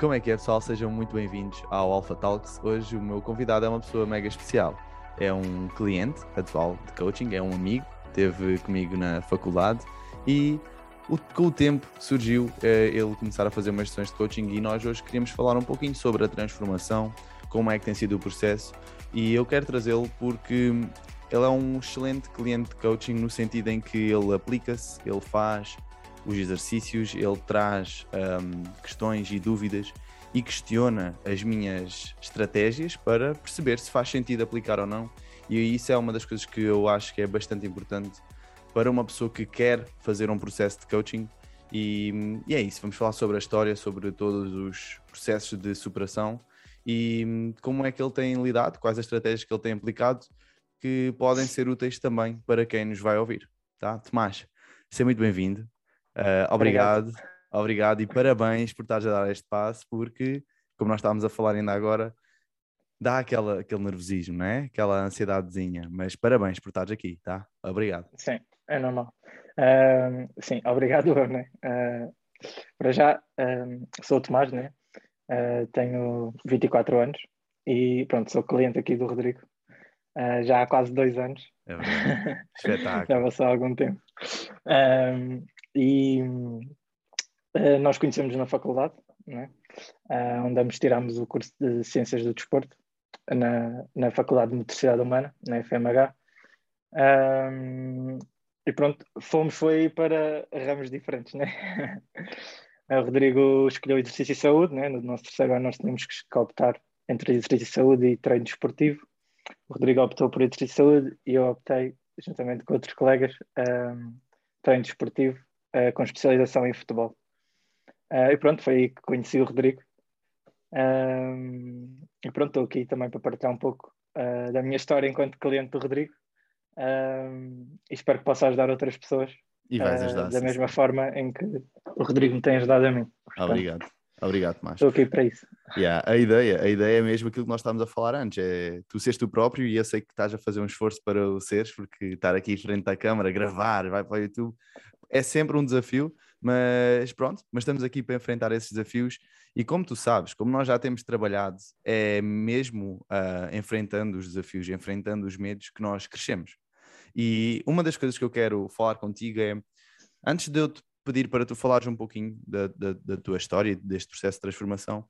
Como é que é, pessoal? Sejam muito bem-vindos ao Alpha Talks. Hoje o meu convidado é uma pessoa mega especial. É um cliente atual de coaching, é um amigo, esteve comigo na faculdade e com o tempo surgiu eh, ele começar a fazer umas sessões de coaching e nós hoje queríamos falar um pouquinho sobre a transformação, como é que tem sido o processo e eu quero trazê-lo porque ele é um excelente cliente de coaching no sentido em que ele aplica-se, ele faz, os exercícios, ele traz um, questões e dúvidas e questiona as minhas estratégias para perceber se faz sentido aplicar ou não. E isso é uma das coisas que eu acho que é bastante importante para uma pessoa que quer fazer um processo de coaching. E, e é isso, vamos falar sobre a história, sobre todos os processos de superação e como é que ele tem lidado, quais as estratégias que ele tem aplicado que podem ser úteis também para quem nos vai ouvir. Tá? Tomás, seja muito bem-vindo. Uh, obrigado, obrigado, obrigado e parabéns por estares a dar este passo, porque, como nós estávamos a falar ainda agora, dá aquela, aquele nervosismo, não é? Aquela ansiedadezinha, mas parabéns por estares aqui, tá? Obrigado. Sim, é normal. Uh, sim, obrigado, né? Uh, para já, sou o Tomás, né? Uh, tenho 24 anos e pronto, sou cliente aqui do Rodrigo já há quase dois anos. É verdade. Espetáculo. já passou algum tempo. Um, e uh, nós conhecemos na faculdade, né? uh, onde ambos tirámos o curso de Ciências do Desporto na, na Faculdade de Motricidade Humana, na FMH. Um, e pronto, fomos foi para ramos diferentes, né? o Rodrigo escolheu exercício e saúde, né? No nosso terceiro ano nós tínhamos que optar entre exercício e saúde e treino desportivo. O Rodrigo optou por exercício e saúde e eu optei, juntamente com outros colegas, um, treino desportivo uh, com especialização em futebol. Uh, e pronto, foi aí que conheci o Rodrigo. Um, e pronto, estou aqui também para partilhar um pouco uh, da minha história enquanto cliente do Rodrigo. Um, e espero que possa ajudar outras pessoas. E vais ajudar. da mesma forma em que o Rodrigo me tem ajudado a mim. Portanto, Obrigado. Obrigado, Tomás. Estou aqui para isso. Yeah, a ideia, a ideia é mesmo aquilo que nós estávamos a falar antes, é tu seres tu próprio e eu sei que estás a fazer um esforço para o seres, porque estar aqui frente à câmara, gravar, vai para o YouTube, é sempre um desafio, mas pronto, mas estamos aqui para enfrentar esses desafios e como tu sabes, como nós já temos trabalhado, é mesmo uh, enfrentando os desafios, enfrentando os medos que nós crescemos. E uma das coisas que eu quero falar contigo é, antes de eu te pedir para tu falares um pouquinho da, da, da tua história, deste processo de transformação.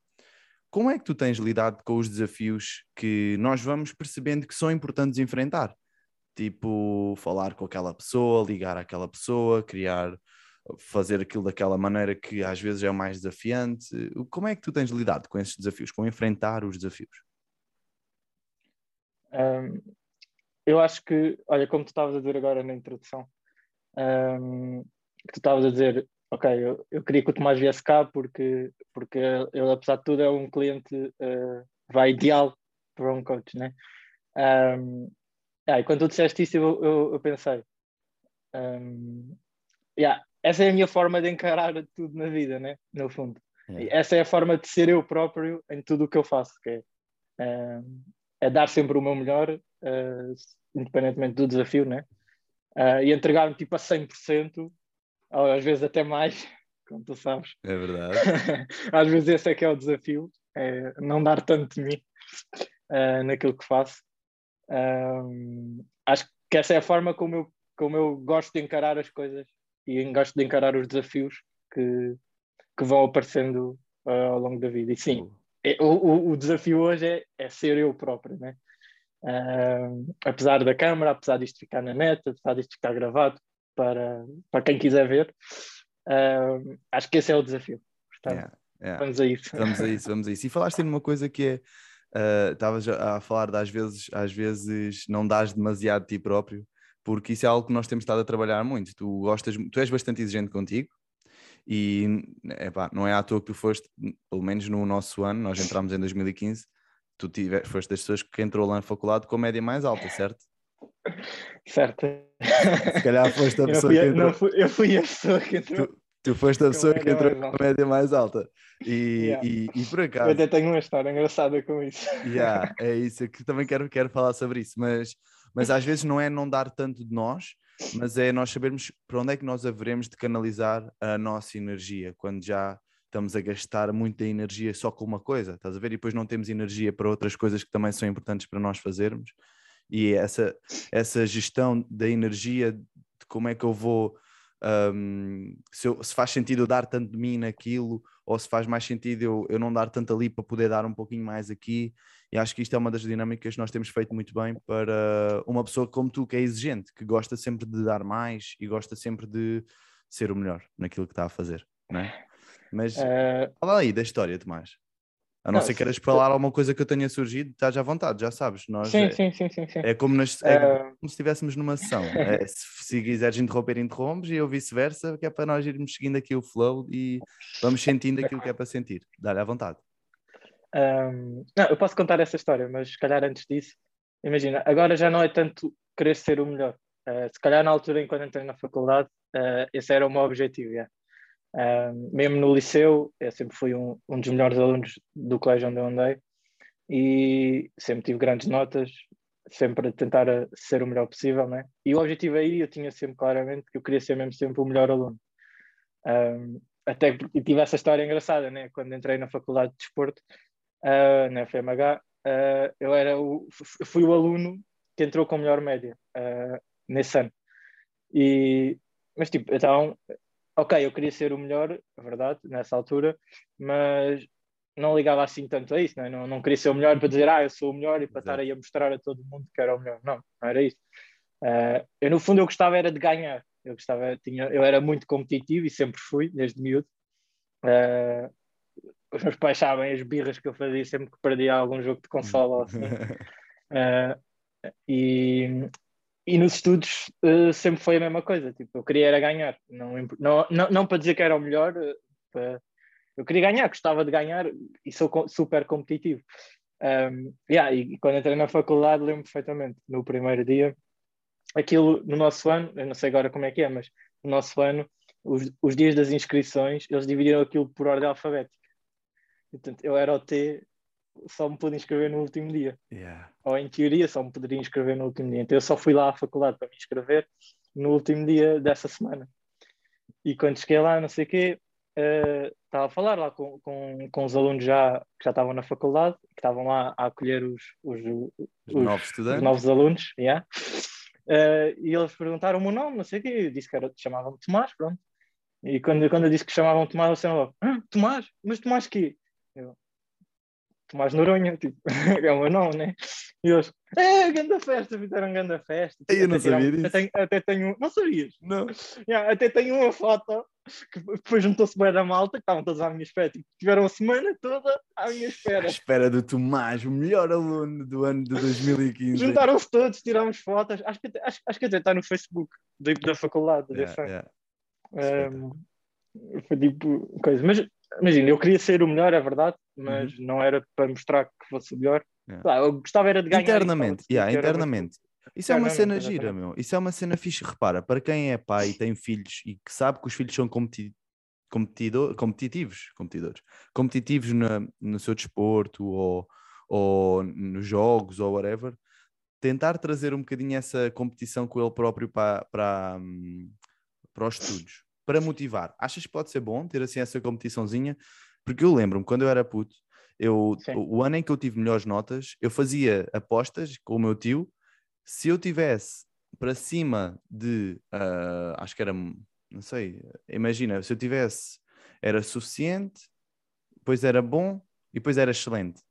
Como é que tu tens lidado com os desafios que nós vamos percebendo que são importantes enfrentar? Tipo, falar com aquela pessoa, ligar àquela pessoa, criar, fazer aquilo daquela maneira que às vezes é mais desafiante. Como é que tu tens lidado com esses desafios, com enfrentar os desafios? Um, eu acho que, olha, como tu estavas a dizer agora na introdução, um, que tu estavas a dizer, ok, eu, eu queria que o Tomás viesse cá porque, porque ele, apesar de tudo, é um cliente uh, vai ideal para um coach, né? Um, yeah, e quando tu disseste isso, eu, eu, eu pensei, um, yeah, essa é a minha forma de encarar tudo na vida, né? No fundo. Yeah. Essa é a forma de ser eu próprio em tudo o que eu faço, que é, é dar sempre o meu melhor, uh, independentemente do desafio, né? Uh, e entregar-me tipo a 100% ou às vezes até mais, como tu sabes. É verdade. às vezes esse é que é o desafio, é não dar tanto de mim uh, naquilo que faço. Um, acho que essa é a forma como eu, como eu gosto de encarar as coisas e gosto de encarar os desafios que, que vão aparecendo uh, ao longo da vida. E sim, é, o, o, desafio hoje é, é ser eu próprio, né? Uh, apesar da câmara, apesar disto ficar na net, apesar disto ficar gravado, para, para quem quiser ver. Uh, acho que esse é o desafio. Portanto, yeah, yeah. vamos a isso. Vamos a isso, vamos a isso. E falaste numa coisa que é. Uh, estavas a falar de às vezes, às vezes não dás demasiado de ti próprio, porque isso é algo que nós temos estado a trabalhar muito. Tu gostas, tu és bastante exigente contigo, e epá, não é à toa que tu foste, pelo menos no nosso ano, nós entramos em 2015, tu tive, foste das pessoas que entrou lá na faculdade com a média mais alta, certo? Certo. Se calhar foste a pessoa que entrou. Fui, eu fui a pessoa que entrou. Tu, tu foste a pessoa que entrou com a média mais alta. E, yeah. e, e, por acaso. Eu até tenho uma história engraçada com isso. Yeah, é isso, que também quero, quero falar sobre isso. Mas, mas às vezes não é não dar tanto de nós, mas é nós sabermos para onde é que nós haveremos de canalizar a nossa energia quando já estamos a gastar muita energia só com uma coisa, estás a ver? E depois não temos energia para outras coisas que também são importantes para nós fazermos. E essa, essa gestão da energia, de como é que eu vou. Um, se, eu, se, faz sentido eu dar tanto de mim naquilo, ou se faz mais sentido eu, eu não dar tanto ali para poder dar um pouquinho mais aqui. E acho que isto é uma das dinâmicas que nós temos feito muito bem para uma pessoa como tu, que é exigente, que gosta sempre de dar mais e gosta sempre de ser o melhor naquilo que está a fazer, não é? Mas uh... fala aí da história, Tomás. A não, não ser que queiras falar alguma coisa que eu tenha surgido, estás à vontade, já sabes. Nós sim, é, sim, sim, sim, sim. É como, nas, é uh... como se estivéssemos numa sessão. é, se, se quiseres interromper, interrompes e eu vice-versa, que é para nós irmos seguindo aqui o flow e vamos sentindo aquilo que é para sentir. Dá-lhe à vontade. Um, não, eu posso contar essa história, mas se calhar antes disso, imagina, agora já não é tanto querer ser o melhor. Uh, se calhar na altura, enquanto entrei na faculdade, uh, esse era o meu objetivo. Yeah. Mesmo no liceu, eu sempre fui um, um dos melhores alunos do colégio onde eu andei e sempre tive grandes notas, sempre a tentar a ser o melhor possível, né? E o objetivo aí eu tinha sempre claramente que eu queria ser mesmo sempre o melhor aluno. Até porque tive essa história engraçada, né? Quando entrei na faculdade de desporto, uh, na FMH, uh, eu era o, fui o aluno que entrou com melhor média uh, nesse ano. E, mas tipo, então ok, eu queria ser o melhor, é verdade, nessa altura, mas não ligava assim tanto a isso, não, é? não, não, queria ser o melhor para dizer, ah, eu sou o melhor e para Exato. estar aí a mostrar a todo mundo que era o melhor. Não, não era isso. Uh, eu, no fundo, eu gostava era de ganhar. Eu, gostava, tinha, eu era muito competitivo e sempre fui, desde miúdo. Uh, os meus pais sabem as birras que eu fazia sempre que perdia algum jogo de consola ou assim. Uh, e, e nos estudos uh, sempre foi a mesma coisa, tipo, eu queria era ganhar, não, não, não, não para dizer que era o melhor, para... eu queria ganhar, gostava de ganhar e sou co super competitivo. Um, yeah, e quando entrei na faculdade lembro perfeitamente, no primeiro dia, aquilo no nosso ano, eu não sei agora como é que é, mas no nosso ano, os, os dias das inscrições, eles dividiram aquilo por ordem alfabética. Portanto, eu era o T só me pude inscrever no último dia. Yeah. Ou em teoria só me poderia inscrever no último dia. Então eu só fui lá à faculdade para me inscrever no último dia dessa semana. E quando cheguei lá, não sei o quê, uh, estava a falar lá com, com, com os alunos já, que já estavam na faculdade, que estavam lá a acolher os, os, os, os novos, os novos alunos. Yeah. Uh, e eles perguntaram o meu nome, não sei o quê, eu disse que era, chamavam-me Tomás, pronto. E quando, quando eu disse que chamavam Tomás, eles disseram ah, Tomás? Mas Tomás quê? Eu, Tomás Noronha, tipo, é o meu nome, né? E eles, é, grande festa, fizeram grande festa. Tipo, eu não sabia disso. Até tenho, até tenho, não sabias? Não. Yeah, até tenho uma foto que depois juntou-se bem da malta, que estavam todos à minha espera, tipo, tiveram a semana toda à minha espera. À espera do Tomás, o melhor aluno do ano de 2015. Juntaram-se todos, tirámos fotos, acho que, acho, acho que até está no Facebook da, da faculdade, da yeah, yeah. Um, foi tipo coisa, mas imagina, eu queria ser o melhor, é verdade, mas uhum. não era para mostrar que fosse melhor. Yeah. eu gostava era de ganhar. Internamente, yeah, internamente. Isso é uma cena gira, meu. Isso é uma cena fixe. Repara, para quem é pai e tem filhos e que sabe que os filhos são competi competidor, competitivos, competidores, competitivos na, no seu desporto ou, ou nos jogos ou whatever, tentar trazer um bocadinho essa competição com ele próprio para, para, hum, para os estudos para motivar. Achas que pode ser bom ter assim essa competiçãozinha? Porque eu lembro-me, quando eu era puto, eu, o ano em que eu tive melhores notas, eu fazia apostas com o meu tio. Se eu tivesse para cima de, uh, acho que era, não sei, imagina, se eu tivesse, era suficiente, depois era bom e depois era excelente.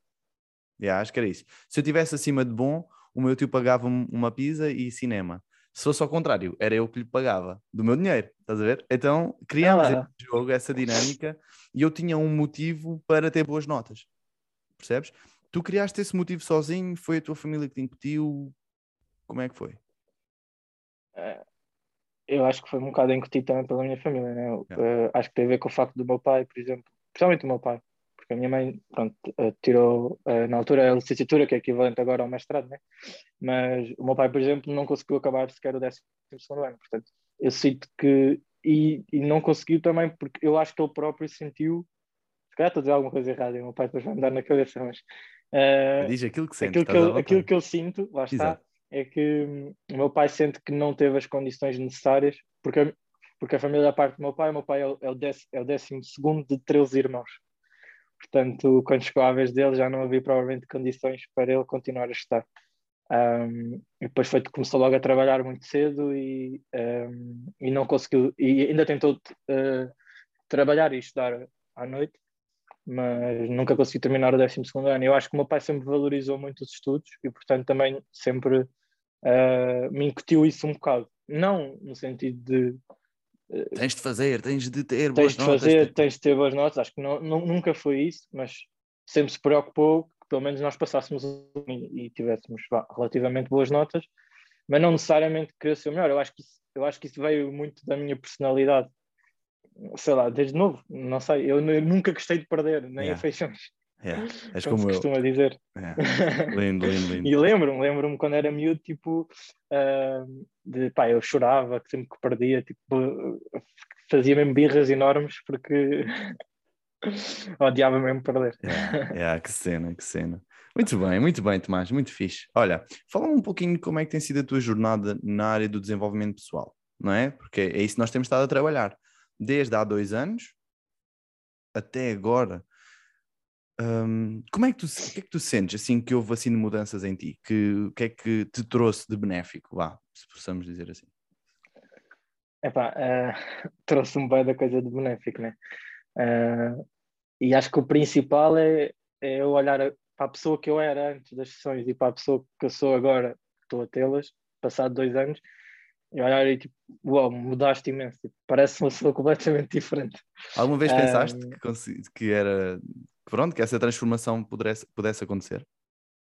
Yeah, acho que era isso. Se eu tivesse acima de bom, o meu tio pagava-me uma pizza e cinema. Se fosse ao contrário, era eu que lhe pagava do meu dinheiro, estás a ver? Então criámos ah. esse jogo, essa dinâmica, e eu tinha um motivo para ter boas notas, percebes? Tu criaste esse motivo sozinho, foi a tua família que te incutiu? Como é que foi? É, eu acho que foi um bocado incutido também pela minha família, né? Eu, é. acho que tem a ver com o facto do meu pai, por exemplo, principalmente o meu pai, porque a minha mãe, pronto, eh, tirou, eh, na altura, a licenciatura, que é equivalente agora ao mestrado, né? Mas o meu pai, por exemplo, não conseguiu acabar sequer o 12 ano, portanto, eu sinto que. E, e não conseguiu também, porque eu acho que ele próprio sentiu. Se calhar estou a dizer alguma coisa errada, e o meu pai depois vai me dar na cabeça, mas. Uh, Diz aquilo que sente. Aquilo que, eu, aquilo que eu sinto, lá está, Exato. é que hum, o meu pai sente que não teve as condições necessárias, porque porque a família da parte do meu pai, o meu pai é o, é o, décimo, é o décimo segundo de 13 irmãos. Portanto, quando chegou a vez dele, já não havia provavelmente condições para ele continuar a estudar. Um, e depois foi, começou logo a trabalhar muito cedo e, um, e não conseguiu, e ainda tentou uh, trabalhar e estudar à noite, mas nunca conseguiu terminar o 12 ano. Eu acho que o meu pai sempre valorizou muito os estudos e, portanto, também sempre uh, me incutiu isso um bocado. Não no sentido de. Uh, tens de fazer, tens de ter tens boas de notas. Fazer, tens de ter boas notas, acho que não, não, nunca foi isso, mas sempre se preocupou que pelo menos nós passássemos e, e tivéssemos vá, relativamente boas notas, mas não necessariamente querer ser o melhor. Eu acho que isso, eu acho que isso veio muito da minha personalidade sei lá, desde novo, não sei, eu nunca gostei de perder, nem yeah. a feições. Yeah. És como, como se costuma dizer. Yeah. Lindo, lindo, lindo. e lembro-me, lembro-me quando era miúdo, tipo, uh, de pá, eu chorava sempre que perdia, tipo, fazia mesmo birras enormes porque odiava mesmo perder. Yeah, yeah, que cena, que cena. Muito bem, muito bem, Tomás, muito fixe. Olha, fala um pouquinho como é que tem sido a tua jornada na área do desenvolvimento pessoal, não é? Porque é isso que nós temos estado a trabalhar desde há dois anos até agora. Um, como é que tu, o que é que tu sentes assim que houve assim de mudanças em ti? Que, o que é que te trouxe de benéfico, vá, se possamos dizer assim? Epá, uh, trouxe-me bem da coisa de benéfico, né? Uh, e acho que o principal é, é eu olhar para a pessoa que eu era antes das sessões e para a pessoa que eu sou agora, que estou a tê-las, passado dois anos, e olhar e tipo, uau, mudaste imenso, tipo, parece uma pessoa completamente diferente. Alguma vez pensaste um, que, que era pronto, que essa transformação pudesse, pudesse acontecer?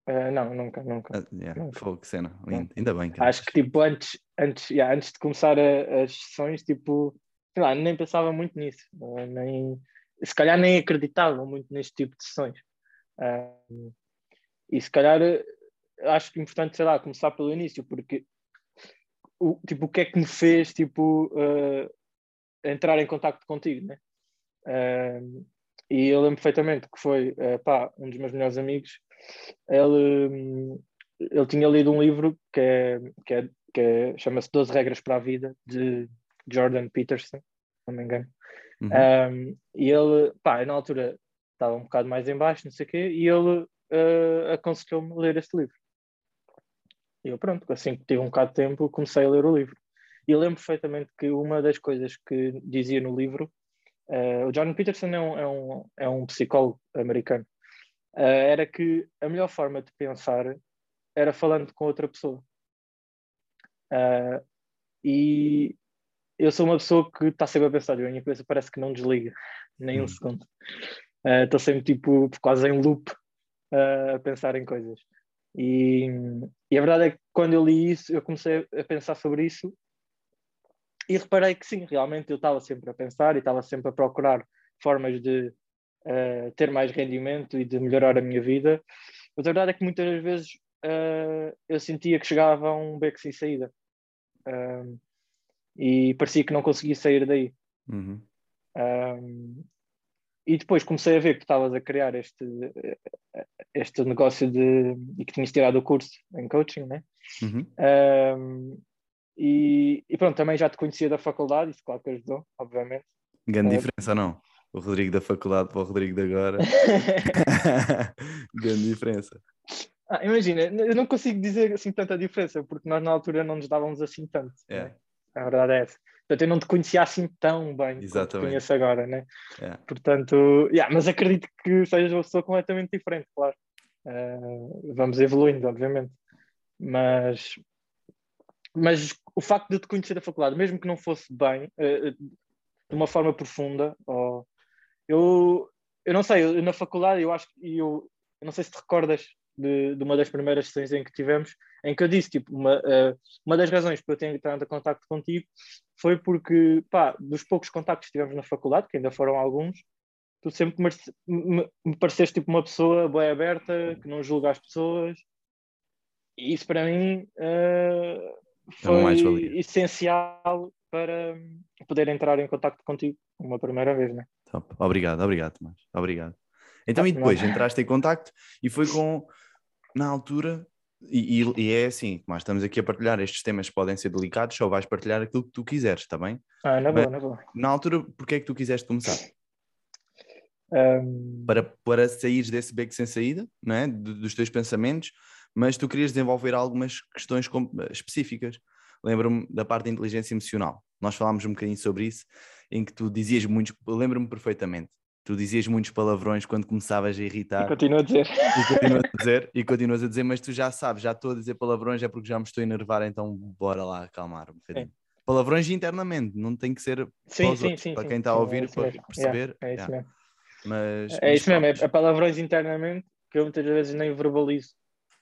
Uh, não, nunca, nunca. Uh, yeah, nunca. Fogo, que cena, lindo. ainda bem. Que Acho que tipo, antes, antes, yeah, antes de começar a, as sessões, tipo, sei lá, nem pensava muito nisso, uh, nem, se calhar nem acreditava muito neste tipo de sessões. e se calhar acho que é importante, sei lá, começar pelo início, porque o, tipo, o que é que me fez tipo, uh, entrar em contato contigo, né? Uh, e eu lembro perfeitamente que foi uh, pá, um dos meus melhores amigos. Ele, um, ele tinha lido um livro que, é, que, é, que é, chama-se 12 Regras para a Vida, de Jordan Peterson, se não me engano. Uhum. Um, e ele, pá, na altura estava um bocado mais em baixo, não sei o quê, e ele uh, aconselhou-me a ler este livro. E eu, pronto, assim que tive um bocado de tempo, comecei a ler o livro. E lembro perfeitamente que uma das coisas que dizia no livro, uh, o John Peterson é um, é um, é um psicólogo americano, uh, era que a melhor forma de pensar era falando com outra pessoa. Uh, e eu sou uma pessoa que está sempre a pensar, a minha cabeça parece que não desliga, nem um hum. segundo. Estou sempre tipo quase em loop a pensar em coisas. E, e, a verdade é que quando eu li isso, eu comecei a pensar sobre isso e reparei que sim, realmente eu estava sempre a pensar e estava sempre a procurar formas de uh, ter mais rendimento e de melhorar a minha vida. Mas a verdade é que muitas vezes uh, eu sentia que chegava a um beco sem saída uh, e parecia que não conseguia sair daí. Uhum. E depois comecei a ver que estavas a criar este, este negócio de. e que tinhas tirado o curso em coaching, né? Uhum. Um, e, e, pronto, também já te conhecia da faculdade, isso claro que ajudou, obviamente. Grande é. diferença, não? O Rodrigo da faculdade para o Rodrigo de agora. Grande diferença. Ah, imagina, eu não consigo dizer assim tanta diferença, porque nós na altura não nos dávamos assim tanto. É. Né? A verdade é essa. Portanto, eu não te conhecia assim tão bem Exatamente. como te conheço agora, né? Yeah. Portanto, yeah, mas acredito que sejas uma pessoa completamente diferente, claro. Uh, vamos evoluindo, obviamente. Mas, mas o facto de te conhecer da faculdade, mesmo que não fosse bem, uh, de uma forma profunda, oh, eu, eu não sei, na faculdade eu acho que eu, eu não sei se te recordas de, de, uma das primeiras sessões em que tivemos, em que eu disse, tipo, uma, uh, uma das razões para eu ter entrado em contato contigo foi porque, pá, dos poucos contactos que tivemos na faculdade, que ainda foram alguns, tu sempre me, me pareceste tipo uma pessoa bem aberta, que não julga as pessoas, e isso para mim foi essencial para poder entrar em contato contigo uma primeira vez, né? Top. Obrigado, obrigado, Tomás. Obrigado. Então, e depois entraste em contacto e foi com, na altura, E, e, e, é assim, mas estamos aqui a partilhar estes temas que podem ser delicados, só vais partilhar aquilo que tu quiseres, está bem? Ah, na boa, na boa. Na altura, porque é que tu quiseste começar? Um... Para, para sair desse beco sem saída, não é? dos teus pensamentos, mas tu querias desenvolver algumas questões específicas. Lembro-me da parte da inteligência emocional. Nós falámos um bocadinho sobre isso, em que tu dizias muitos, lembro-me perfeitamente, tu dizias muitos palavrões quando começavas a irritar. E continuo a dizer. E continuas a dizer, e continuas a dizer, mas tu já sabes, já estou a dizer palavrões, é porque já me estou a enervar, então bora lá acalmar um bocadinho. Sim. Palavrões internamente, não tem que ser sim, para, sim, outros, sim, para quem está a ouvir, é para mesmo. perceber. Yeah, é isso yeah. mesmo. Mas, é mas isso mesmo, é, é palavrões internamente que eu muitas vezes nem verbalizo.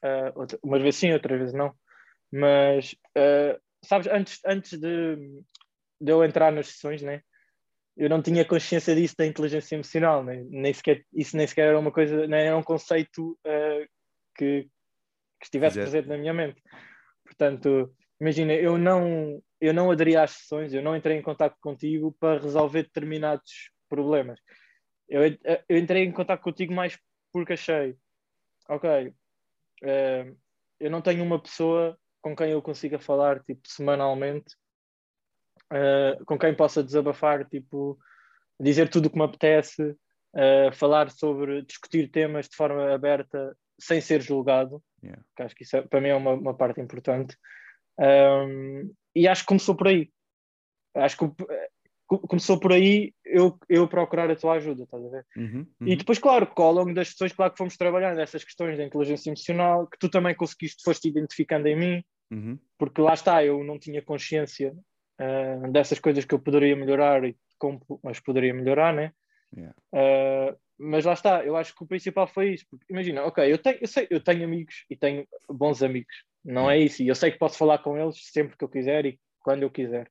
Uh, outra, umas vezes sim, outras vezes não. Mas, uh, sabes, antes, antes de, de eu entrar nas sessões, né? eu não tinha consciência disso da inteligência emocional, né? nem sequer, isso nem sequer era uma coisa, nem era um conceito uh, que, que, estivesse Fizeste. presente na minha mente. Portanto, imagina, eu não, eu não aderi às sessões, eu não entrei em contato contigo para resolver determinados problemas. Eu, eu entrei em contato contigo mais porque achei, ok, uh, eu não tenho uma pessoa com quem eu consiga falar tipo semanalmente uh, com quem possa desabafar, tipo, dizer tudo o que me apetece, uh, falar sobre, discutir temas de forma aberta, sem ser julgado, yeah. que acho que isso é, para mim é uma, uma parte importante. Um, e acho que começou por aí. Acho que começou por aí eu, eu procurar a tua ajuda, estás a ver? Uhum, uhum. E depois, claro, ao longo das sessões, claro que fomos trabalhando essas questões da inteligência emocional, que tu também conseguiste, foste identificando em mim, uhum. porque lá está, eu não tinha consciência uh, dessas coisas que eu poderia melhorar e como, mas poderia melhorar, né? Yeah. Uh, mas lá está, eu acho que o principal foi isso. Porque, imagina, ok, eu tenho, eu sei, eu tenho amigos e tenho bons amigos, não yeah. é isso. E eu sei que posso falar com eles sempre que eu quiser e quando eu quiser.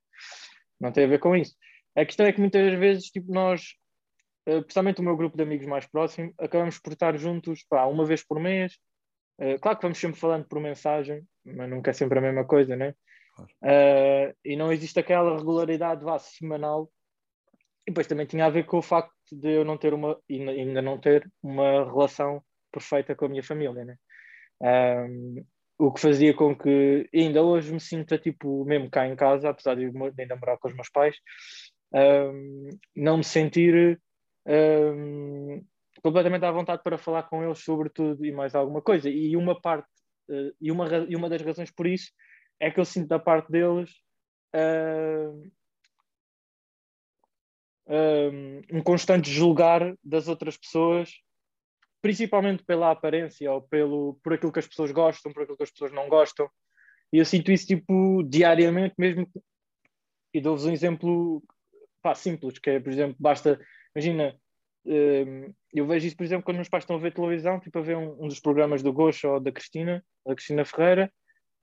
Não tem a ver com isso. A questão é que muitas vezes, tipo, nós, uh, principalmente o meu grupo de amigos mais próximo, acabamos por estar juntos pá, uma vez por mês. Uh, claro que vamos sempre falando por mensagem, mas nunca é sempre a mesma coisa, né? Uh, e não existe aquela regularidade vá, semanal. E depois também tinha a ver com o facto de eu não ter uma, ainda não ter uma relação perfeita com a minha família, né? Um, o que fazia com que ainda hoje me sinta tipo mesmo cá em casa, apesar de ainda morar com os meus pais, um, não me sentir um, completamente à vontade para falar com eles sobre tudo e mais alguma coisa. E uma parte, uh, e, uma, e uma das razões por isso é que eu sinto da parte deles uh, um constante julgar das outras pessoas, principalmente pela aparência ou pelo, por aquilo que as pessoas gostam, por aquilo que as pessoas não gostam. E eu sinto isso tipo diariamente, mesmo. E dou-vos um exemplo pá, simples, que é, por exemplo, basta, imagina, eu vejo isso, por exemplo, quando meus pais estão a ver televisão, tipo a ver um, um dos programas do Gosho ou da Cristina, da Cristina Ferreira,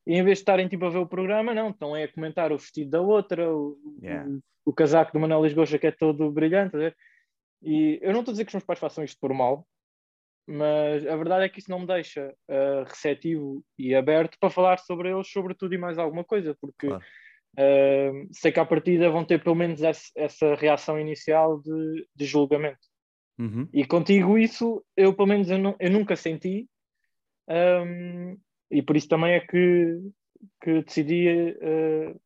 e em vez de estarem tipo a ver o programa, não, estão é a comentar o vestido da outra, o, yeah. o, o casaco do Manuel Lisgocha que é todo brilhante. E eu não estou a dizer que os meus pais façam isto por mal, mas a verdade é que isso não me deixa uh, receptivo e aberto para falar sobre eles, sobre tudo e mais alguma coisa, porque claro. Uh, sei que à partida vão ter pelo menos essa, essa reação inicial de, de julgamento. Uhum. E contigo isso, eu pelo menos eu, não, eu nunca senti. Um, e por isso também é que, que decidi uh,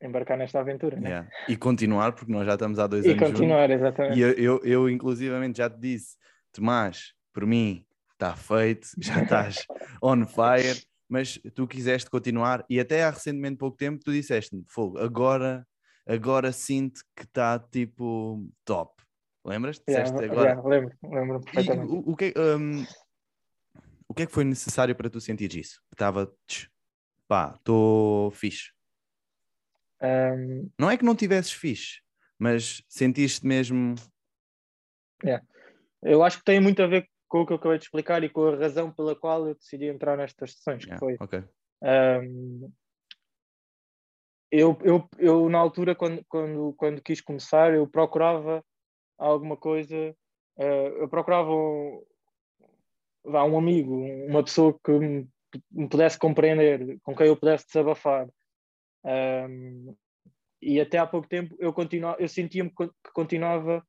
embarcar nesta aventura. Né? Yeah. E continuar, porque nós já estamos há dois e anos. E continuar, juntos. exatamente. E eu, eu, eu, inclusivamente, já te disse, Tomás, por mim está feito, já estás on fire, mas tu quiseste continuar e até há recentemente pouco tempo tu disseste-me, fogo, agora, agora sinto que está tipo top. Lembras? Yeah, agora. Yeah, lembro, lembro perfeitamente. E, o, o, que, um, o que é que foi necessário para tu sentir isso? Estava, pá, estou fixe. Um... Não é que não tivesses fixe, mas sentiste mesmo. Yeah. Eu acho que tem muito a ver com o que eu acabei de explicar e com a razão pela qual eu decidi entrar nestas sessões. Yeah, que foi. okay. Um... Eu, eu, eu, na altura, quando, quando, quando quis começar, eu procurava alguma coisa, uh, eu procurava vá, um amigo, uma pessoa que me, me, pudesse compreender, com quem eu pudesse desabafar. Um, e até há pouco tempo eu, continua, eu sentia-me que continuava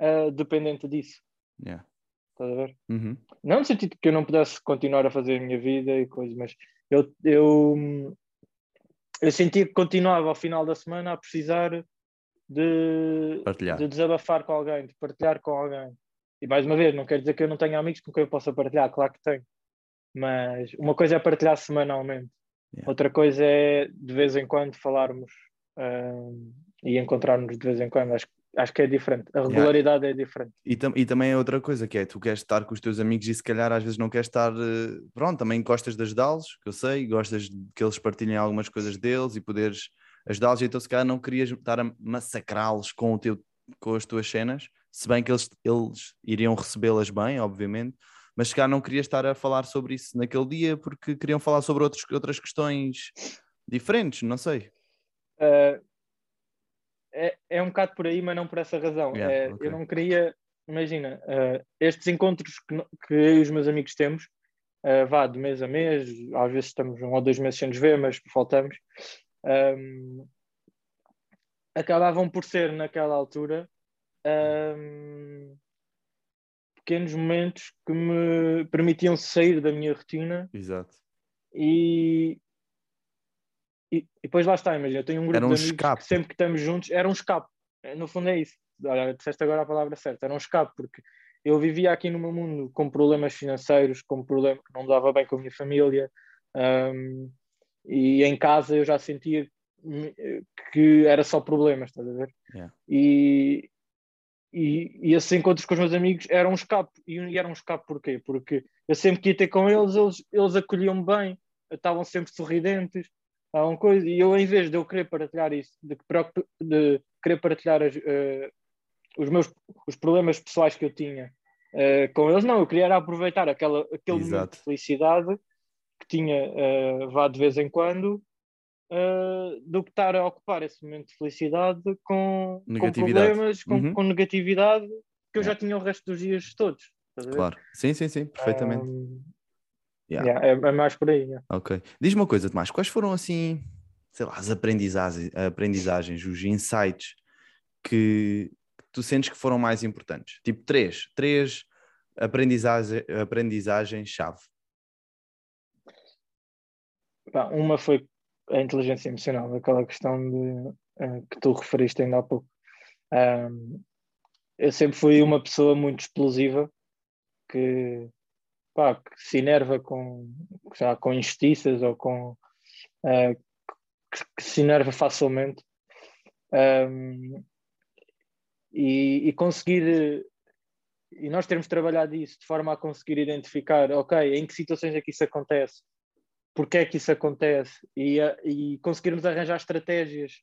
uh, dependente disso. Yeah. Estás a ver? Uhum. Não no sentido que eu não pudesse continuar a fazer a minha vida e coisas, mas eu, eu, eu sentia que continuava ao final da semana a precisar de, de desabafar com alguém, de partilhar com alguém. E mais uma vez, não quer dizer que eu não tenha amigos com quem eu possa partilhar, claro que tenho. Mas uma coisa é partilhar semanalmente, yeah. outra coisa é de vez em quando falarmos um, e encontrarmos de vez em quando. Acho, acho que é diferente, a regularidade yeah. é diferente. E, tam e também é outra coisa que é: tu queres estar com os teus amigos e se calhar às vezes não queres estar. Eh, pronto, também gostas de ajudá-los, que eu sei, gostas que eles partilhem algumas coisas deles e poderes ajudá-los, então se calhar não querias estar a massacrá-los com, o teu, com as tuas cenas, se bem que eles, eles iriam recebê-las bem, obviamente, mas se calhar não querias estar a falar sobre isso naquele dia porque queriam falar sobre outros, outras questões diferentes, não sei. Uh, é, é um bocado por aí, mas não por essa razão. Yeah, é, okay. Eu não queria, imagina, uh, estes encontros que, que eu e os meus amigos temos, uh, vá de mês a mês, às vezes estamos um ou dois meses sem nos ver, mas faltamos, um, acabavam por ser, naquela altura, um, pequenos momentos que me permitiam sair da minha rotina. Exato. E, e, e depois lá está, imagina, eu tenho um grupo um de amigos escape. que sempre que estamos juntos era um escape. É, no fundo é isso. Olha, disseste agora a palavra certa, era um escape, porque eu vivia aqui no meu mundo com problemas financeiros, com problemas que não dava bem com a minha família, um, e em casa eu já sentia que era só problemas, estás a ver? Yeah. E, e, e, esses encontros com os meus amigos eram um escape. E eram um escape porquê? Porque eu sempre que ia ter com eles, eles, eles acolhiam-me bem, estavam sempre sorridentes, uma coisa. E eu, em vez de eu querer partilhar isso, de, de querer partilhar as, uh, os meus os problemas pessoais que eu tinha uh, com eles, não, eu queria aproveitar aquela, aquele Exato. momento de felicidade que tinha uh, vá de vez em quando uh, do que estar a ocupar esse momento de felicidade com, com problemas, com, uhum. com, negatividade que eu já tinha o resto dos dias todos. Claro, sim, sim, sim, perfeitamente. Um, yeah. Yeah, é, é, mais por aí. Yeah. Ok. Diz-me uma coisa, Tomás, quais foram assim, sei lá, as aprendizagens, aprendizagens os insights que tu sentes que foram mais importantes? Tipo, três, três aprendizagens, aprendizagens-chave. Uma foi a inteligência emocional, aquela questão de, uh, que tu referiste ainda há pouco. Um, eu sempre fui uma pessoa muito explosiva que, pá, que se enerva com, já, com injustiças ou com uh, que, que, se enerva facilmente. Um, e, e, conseguir e nós termos trabalhado isso de forma a conseguir identificar ok, em que situações é que isso acontece porque é que isso acontece e, e conseguirmos arranjar estratégias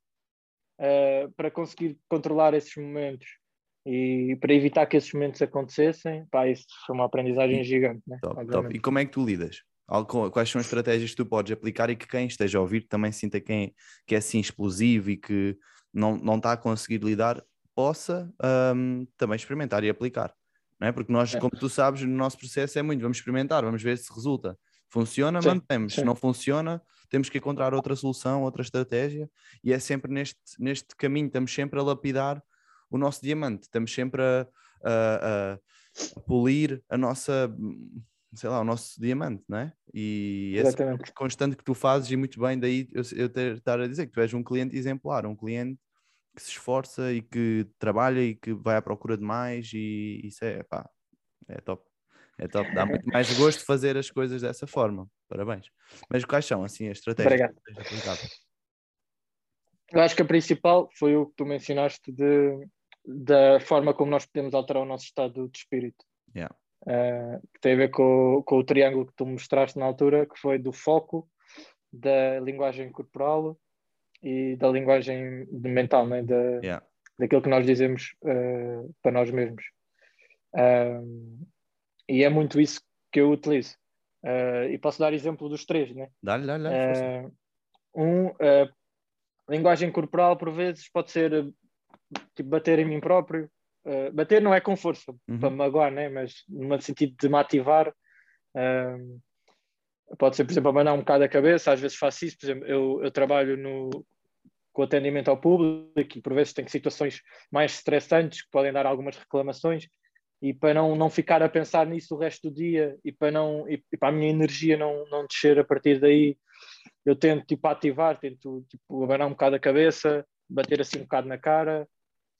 uh, para conseguir controlar esses momentos e para evitar que esses momentos acontecessem, pá, isso foi uma aprendizagem gigante. Né? Top, top. E como é que tu lidas? Quais são as estratégias que tu podes aplicar e que quem esteja a ouvir também sinta quem, que é assim explosivo e que não, não está a conseguir lidar, possa um, também experimentar e aplicar. Não é? Porque nós, é. como tu sabes, no nosso processo é muito, vamos experimentar, vamos ver se resulta. Funciona, sim, mantemos. Sim. Não funciona, temos que encontrar outra solução, outra estratégia, e é sempre neste, neste caminho, estamos sempre a lapidar o nosso diamante, estamos sempre a, a, a polir a nossa, sei lá, o nosso diamante, não é? E esse constante que tu fazes, e muito bem, daí eu, eu ter, estar a dizer que tu és um cliente exemplar, um cliente que se esforça e que trabalha e que vai à procura de mais, e isso é, pá, é top. É top, dá muito mais gosto fazer as coisas dessa forma. Parabéns. Mas quais são, assim, as estratégias Obrigado. Eu acho que a principal foi o que tu mencionaste de, da forma como nós podemos alterar o nosso estado de espírito. Yeah. Uh, que tem a ver com, com o triângulo que tu mostraste na altura, que foi do foco, da linguagem corporal e da linguagem mental, né? da, yeah. daquilo que nós dizemos uh, para nós mesmos. Uh, e é muito isso que eu utilizo. E posso dar exemplo dos três, né? Dá-lhe, dá-lhe. Um, linguagem corporal, por vezes, pode ser tipo, bater em mim próprio. bater não é com força, uhum. para me magoar, né? mas no sentido de me ativar. pode ser, por exemplo, abanar um bocado a cabeça. Às vezes faço isso. Por exemplo, eu, eu trabalho no, com atendimento ao público e por vezes tenho situações mais estressantes que podem dar algumas reclamações e para não, não ficar a pensar nisso o resto do dia e para, não, e, e para a minha energia não, não descer a partir daí, eu tento tipo ativar, tento tipo abanar um bocado a cabeça, bater assim um bocado na cara,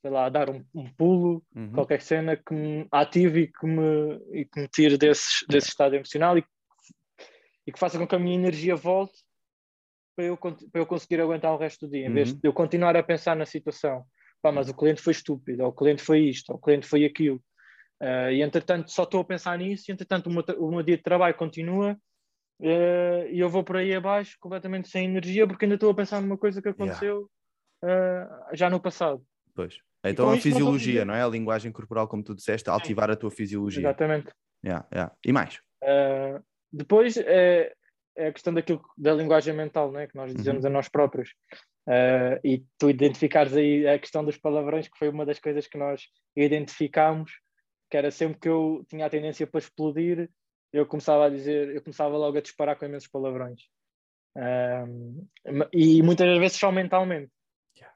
sei lá, dar um, um pulo, uhum. qualquer cena que me ative e que me, e que me tire desse, desse estado emocional e, e que faça com que a minha energia volte para eu, para eu conseguir aguentar o resto do dia, em vez uhum. de eu continuar a pensar na situação. Pá, mas o cliente foi estúpido, ou o cliente foi isto, ou o cliente foi aquilo. Uh, e entretanto só estou a pensar nisso, e entretanto o meu, o meu dia de trabalho continua uh, e eu vou por aí abaixo completamente sem energia porque ainda estou a pensar numa coisa que aconteceu yeah. uh, já no passado. Pois. Então a fisiologia, não, não, é? A linguagem corporal, como tu disseste, ativar a tua fisiologia. Exatamente. Yeah, yeah. E mais? Uh, depois é, é, a questão daquilo da linguagem mental, né? que nós dizemos uhum. a nós próprios. Uh, e tu identificares aí a questão dos palavrões, que foi uma das coisas que nós identificámos, que era sempre que eu tinha a tendência para explodir, eu começava a dizer, eu começava logo a disparar com imensos palavrões. Uh, e muitas vezes só mentalmente.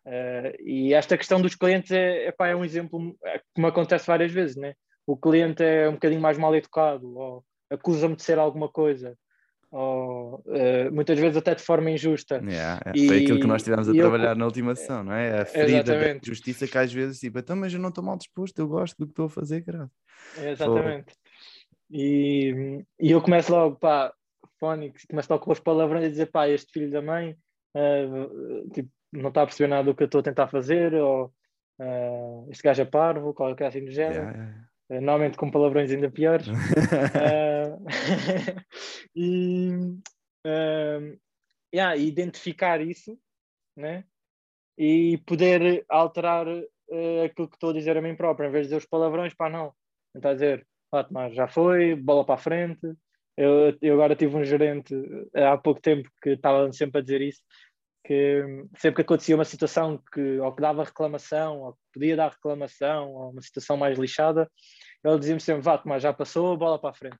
Uh, e esta questão dos clientes é, é um exemplo é, que me acontece várias vezes, né? O cliente é um bocadinho mais mal educado, ou acusa-me de ser alguma coisa, ou uh, muitas vezes até de forma injusta. Yeah, yeah. E, Foi aquilo que nós estivemos a trabalhar eu... na última sessão, não é? A ferida da justiça que às vezes, tipo, então, mas eu não estou mal disposto, eu gosto do que estou a fazer, cara. Exatamente. E, e eu começo logo, pá, fónico, começo logo com as palavras a dizer, pá, este filho da mãe, uh, tipo, não está a perceber nada do que eu estou a tentar fazer, ou uh, este gajo é parvo, qualquer assim do género. Yeah, yeah. Uh, normalmente com palavrões ainda piores. uh, e uh, yeah, identificar isso né? e poder alterar aquilo que estou a dizer a mim próprio, em vez de dizer os palavrões, pá, não. Tentar dizer, mas já foi, bola para a frente. Eu, eu agora tive um gerente há pouco tempo que estava sempre a dizer isso, que sempre que acontecia uma situação que ou que dava reclamação, ou que podia dar reclamação, ou uma situação mais lixada, ele dizia-me sempre, vá, mas já passou, bola para a frente.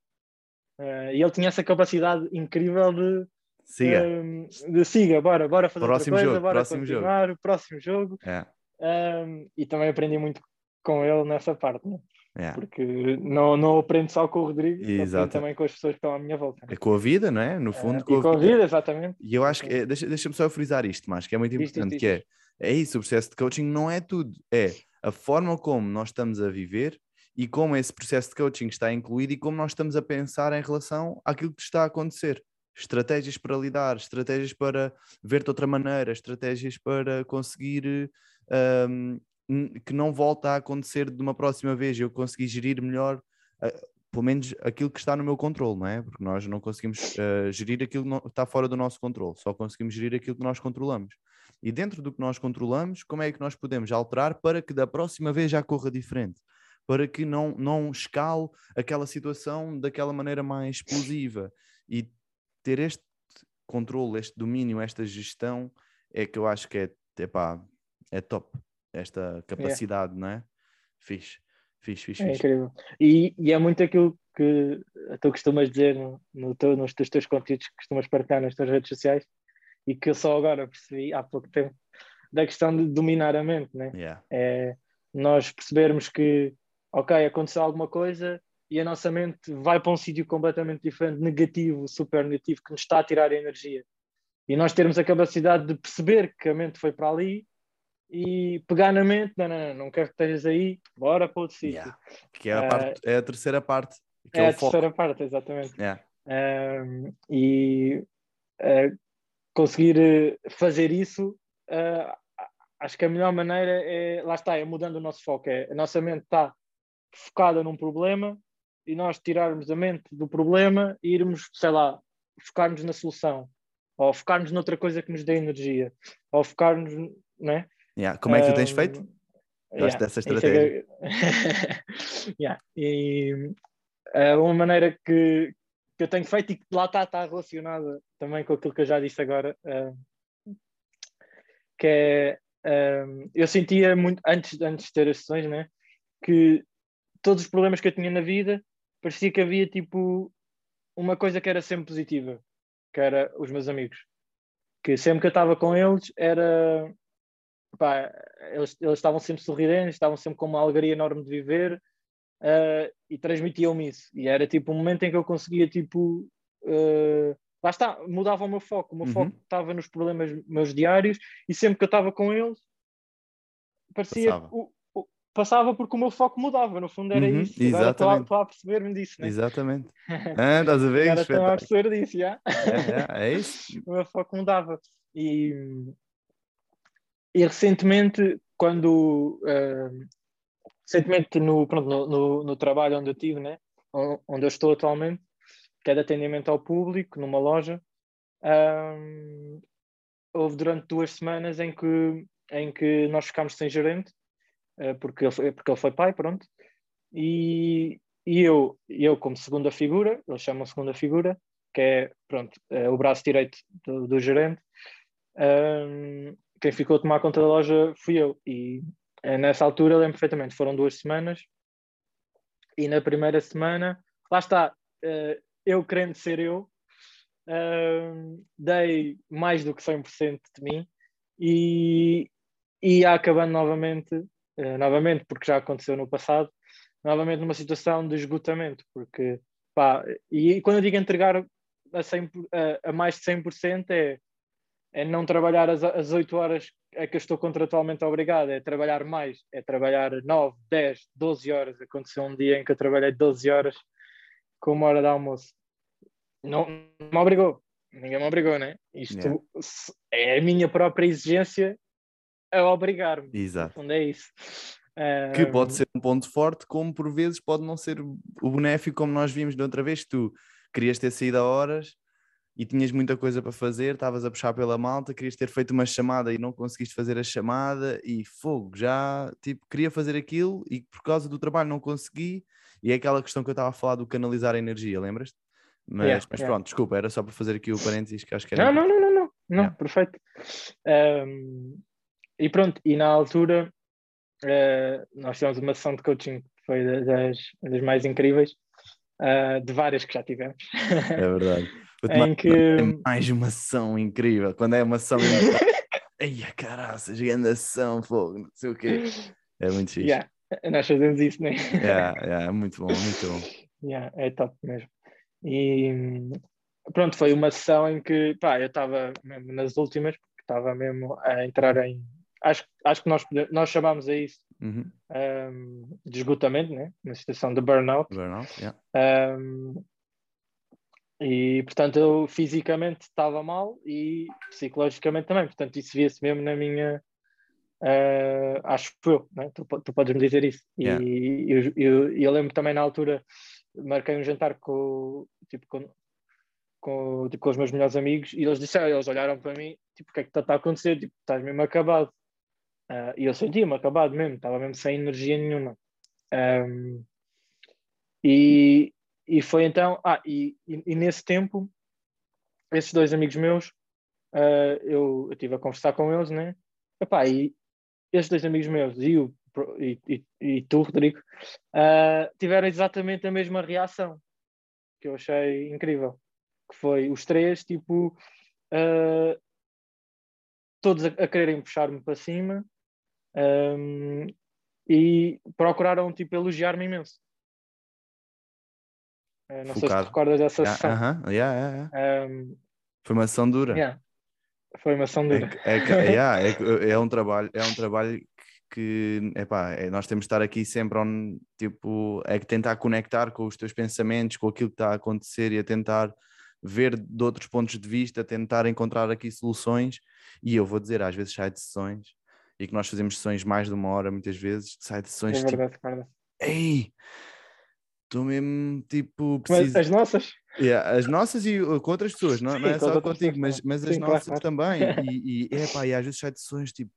Uh, e ele tinha essa capacidade incrível de siga, uh, de siga bora, bora fazer próximo outra coisa, jogo, bora próximo continuar, jogo. próximo jogo. É. Um, e também aprendi muito com ele nessa parte. Né? Yeah. Porque não, não aprendo só com o Rodrigo, aprendo também com as pessoas que estão à minha volta. É com a vida, não é? No fundo, é, com, a, com a vida. exatamente. E eu acho que, é, deixa-me deixa só frisar isto, mas que é muito importante, isto, que é, é isso, o processo de coaching não é tudo, é a forma como nós estamos a viver e como esse processo de coaching está incluído e como nós estamos a pensar em relação àquilo que está a acontecer. Estratégias para lidar, estratégias para ver de outra maneira, estratégias para conseguir um, que não volta a acontecer de uma próxima vez, eu consegui gerir melhor, uh, pelo menos aquilo que está no meu controle, não é? Porque nós não conseguimos uh, gerir aquilo que está fora do nosso controle, só conseguimos gerir aquilo que nós controlamos. E dentro do que nós controlamos, como é que nós podemos alterar para que da próxima vez já corra diferente? Para que não, não escale aquela situação daquela maneira mais explosiva. E ter este controle, este domínio, esta gestão, é que eu acho que é, é top esta capacidade, é. não é? Fixe, fixe, fixe. É incrível. E, e, é muito aquilo que tu costumas dizer no, no teu, nos teus, teus conteúdos que costumas partilhar nas tuas redes sociais e que eu só agora percebi há pouco tempo da questão de dominar a mente, né? Yeah. É nós percebermos que, ok, aconteceu alguma coisa e a nossa mente vai para um sítio completamente diferente, negativo, super negativo, que nos está a tirar a energia. E nós termos a capacidade de perceber que a mente foi para ali e pegar na mente, não, não, não, não quero que estejas aí, bora para outro sítio. Yeah. Que é a, parte, é a terceira parte. é, é a foco. terceira parte, exatamente. Yeah. e uh, conseguir eh, fazer isso, uh, acho que a melhor maneira é, lá está, é mudando o nosso foco. É, a nossa mente está focada num problema e nós tirarmos a mente do problema e irmos, sei lá, focarmos na solução, ou focarmos noutra coisa que nos dê energia, ou focarmos, né? Yeah. Como é que tu tens feito? Gosto yeah. dessa estratégia. yeah. E uh, uma maneira que, que eu tenho feito e que lá está, está relacionada também com aquilo que eu já disse agora, uh, que é uh, eu sentia muito antes, antes de ter as sessões, né, que todos os problemas que eu tinha na vida parecia que havia tipo uma coisa que era sempre positiva, que era os meus amigos. Que sempre que eu estava com eles era pá, eles, eles estavam sempre sorridentes, estavam sempre com uma alegria enorme de viver, uh, e transmitiam-me isso. E era tipo um momento em que eu conseguia, tipo, uh, lá está, mudava o meu foco. O meu uhum. foco estava nos problemas meus diários e sempre que eu estava com eles, parecia. Passava. O, o, passava porque o meu foco mudava, no fundo era uhum, isso. Agora estou a, a perceber-me disso, né? Exatamente. ah, estás a ver? Agora estou a perceber disso, já. É, é, é isso. o meu foco mudava. E, e recentemente, quando uh, recentemente no, pronto, no, no, no, trabalho onde eu tive, né? onde eu estou atualmente, que é de atendimento ao público, numa loja, um, houve durante duas semanas em que, em que nós ficámos sem gerente, uh, porque, ele foi, porque ele foi pai, pronto, e, e eu, eu como segunda figura, eles chamam segunda figura, que é, pronto, é o braço direito do, do gerente, um, quem ficou a tomar conta da loja fui eu, e eh, nessa altura, lembro perfeitamente, foram duas semanas. E na primeira semana, lá está, eh, eu querendo ser eu, eh, dei mais do que 100% de mim e, e acabando novamente, novamente, porque já aconteceu no passado, novamente numa situação de esgotamento, porque pá, e quando eu digo entregar a, 100, a, a mais de 100% é é não trabalhar as, as 8 horas a que eu estou contratualmente obrigado, é trabalhar mais, é trabalhar 9, 10, 12 horas. Aconteceu um dia em que eu trabalhei 12 horas com uma hora de almoço. Não, não me obrigou, ninguém me obrigou, né? Isto yeah. é a minha própria exigência a obrigar-me. Exato. Onde é isso. Que pode ser um ponto forte, como por vezes pode não ser o benéfico, como nós vimos da outra vez. Tu querias ter saído a horas e tinhas muita coisa para fazer, estavas a puxar pela malta, querias ter feito uma chamada e não conseguiste fazer a chamada e fogo, já tipo, queria fazer aquilo e por causa do trabalho não consegui. E é aquela questão que eu estava a falar do canalizar a energia, lembras-te? Mas, yeah, mas yeah. pronto, desculpa, era só para fazer aqui o parênteses que acho que era. Não, não, não, não, não, não yeah. perfeito. Um, e pronto, e na altura uh, nós tivemos uma sessão de coaching que foi das, das mais incríveis, uh, de várias que já tivemos. É verdade. em que... É mais uma ação incrível. Quando é uma ação. Ai, caraças, grande ação, fogo, não sei o quê. É muito fixe. Yeah. Nós fazemos isso, né? Yeah, yeah, é muito bom, muito bom. Yeah, é top mesmo. E pronto, foi uma sessão em que pá, eu estava mesmo nas últimas, porque estava mesmo a entrar em. Acho, acho que nós, nós chamámos a isso uhum. um, de esgotamento, né? na situação de burnout. Burnout, yeah. Um, e, portanto, eu fisicamente estava mal e psicologicamente também. Portanto, isso via-se mesmo na minha. Uh, acho que eu, né? tu, tu podes me dizer isso. Yeah. E eu, eu, eu, lembro também na altura, marquei um jantar com, tipo, com, com, tipo, com os meus melhores amigos e eles disseram, eles olharam para mim, tipo, o que é que está a acontecer? Tipo, estás mesmo acabado. Uh, e eu sentia-me acabado mesmo, estava mesmo sem energia nenhuma. Um, e, e foi então, ah, e, e, e, nesse tempo, esses dois amigos meus, uh, eu, estive a conversar com eles, né? Epá, e esses dois amigos meus e, o, e, e, e tu, Rodrigo, uh, tiveram exatamente a mesma reação, que eu achei incrível. Que foi os três, tipo, uh, todos a, a quererem puxar-me para cima um, e procuraram, tipo, elogiar-me imenso. Uh, não Focado. sei se te recordas dessa yeah, sessão. Uh -huh. yeah, yeah, um, Foi uma ação dura. Foi uma ação dura. É, é, é, é, um trabalho, é um trabalho que epá, é, nós temos de estar aqui sempre on, tipo, é que tentar conectar com os teus pensamentos, com aquilo que está a acontecer e a tentar ver de outros pontos de vista, tentar encontrar aqui soluções. E eu vou dizer, às vezes sai de sessões e que nós fazemos sessões mais de uma hora, muitas vezes, sai de sessões é verdade, tipo, verdade. ei, Estou mesmo tipo. Preciso... As nossas? Yeah, as nossas e uh, com outras pessoas, não, não é só contigo, mas, mas as nossas claro. também. E, e, epá, e às vezes sai de sessões tipo,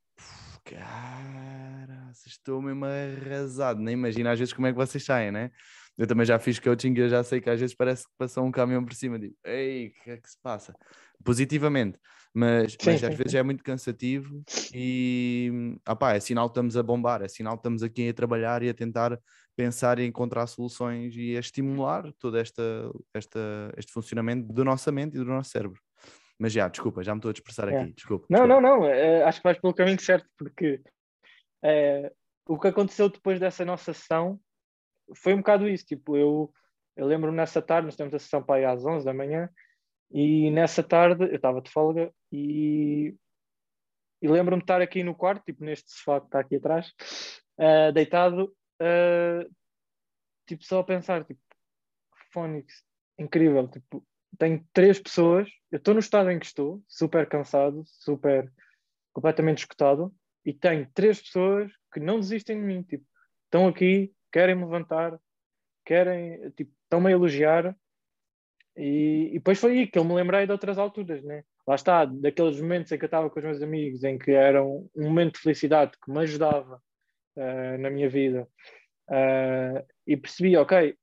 cara, estou mesmo arrasado. Nem imagino às vezes como é que vocês saem, né? Eu também já fiz coaching e eu já sei que às vezes parece que passou um caminhão por cima. Digo, ei, o que é que se passa? Positivamente, mas, sim, mas sim, às sim. vezes é muito cansativo e opá, é sinal que estamos a bombar, é sinal que estamos aqui a trabalhar e a tentar pensar e encontrar soluções e a estimular todo esta, esta, este funcionamento da nossa mente e do nosso cérebro. Mas já, desculpa, já me estou a dispersar é. aqui, desculpa. Não, desculpa. não, não, é, acho que vais pelo caminho certo, porque é, o que aconteceu depois dessa nossa sessão foi um bocado isso. Tipo, eu, eu lembro-me nessa tarde, nós temos a sessão para aí às 11 da manhã, e nessa tarde eu estava de folga e, e lembro-me de estar aqui no quarto, tipo neste sofá que está aqui atrás, uh, deitado, uh, tipo só a pensar, tipo, Fónix, incrível, tipo, tenho três pessoas, eu estou no estado em que estou, super cansado, super completamente escutado, e tenho três pessoas que não desistem de mim, tipo, estão aqui, querem me levantar, querem, tipo, estão-me a elogiar, e, e, depois foi aí que eu me lembrei de outras alturas, né? Lá está, daqueles momentos em que eu estava com os meus amigos, em que era um momento de felicidade que me ajudava uh, na minha vida, uh, e percebi, ok,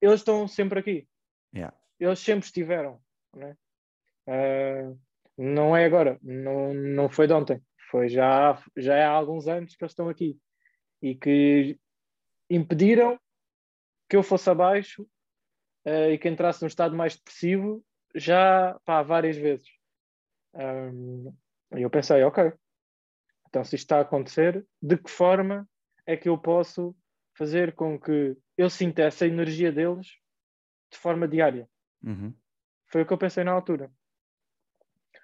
eles estão sempre aqui, yeah. eles sempre estiveram, né? Uh, não é agora, não, não foi de ontem, foi já, já há alguns anos que eles estão aqui e que impediram que eu fosse abaixo uh, e que entrasse num estado mais depressivo já pá, várias vezes. Um, e eu pensei, ok, então se isto está a acontecer, de que forma é que eu posso fazer com que eu sinta essa energia deles de forma diária? Uhum. Foi o que eu pensei na altura.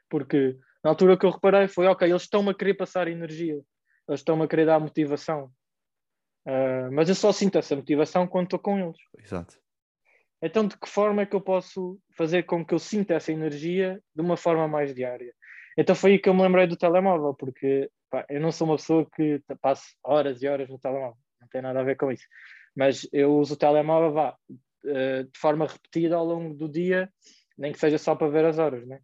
Porque na altura que eu reparei foi, ok, eles estão-me a querer passar energia, eles estão-me a querer dar motivação. Uh, mas eu só sinto essa motivação quando estou com eles. Exato. Então, de que forma é que eu posso fazer com que eu sinta essa energia de uma forma mais diária? Então foi aí que eu me lembrei do telemóvel, porque pá, eu não sou uma pessoa que passe horas e horas no telemóvel, não tem nada a ver com isso. Mas eu uso o telemóvel vá, uh, de forma repetida ao longo do dia, nem que seja só para ver as horas, né?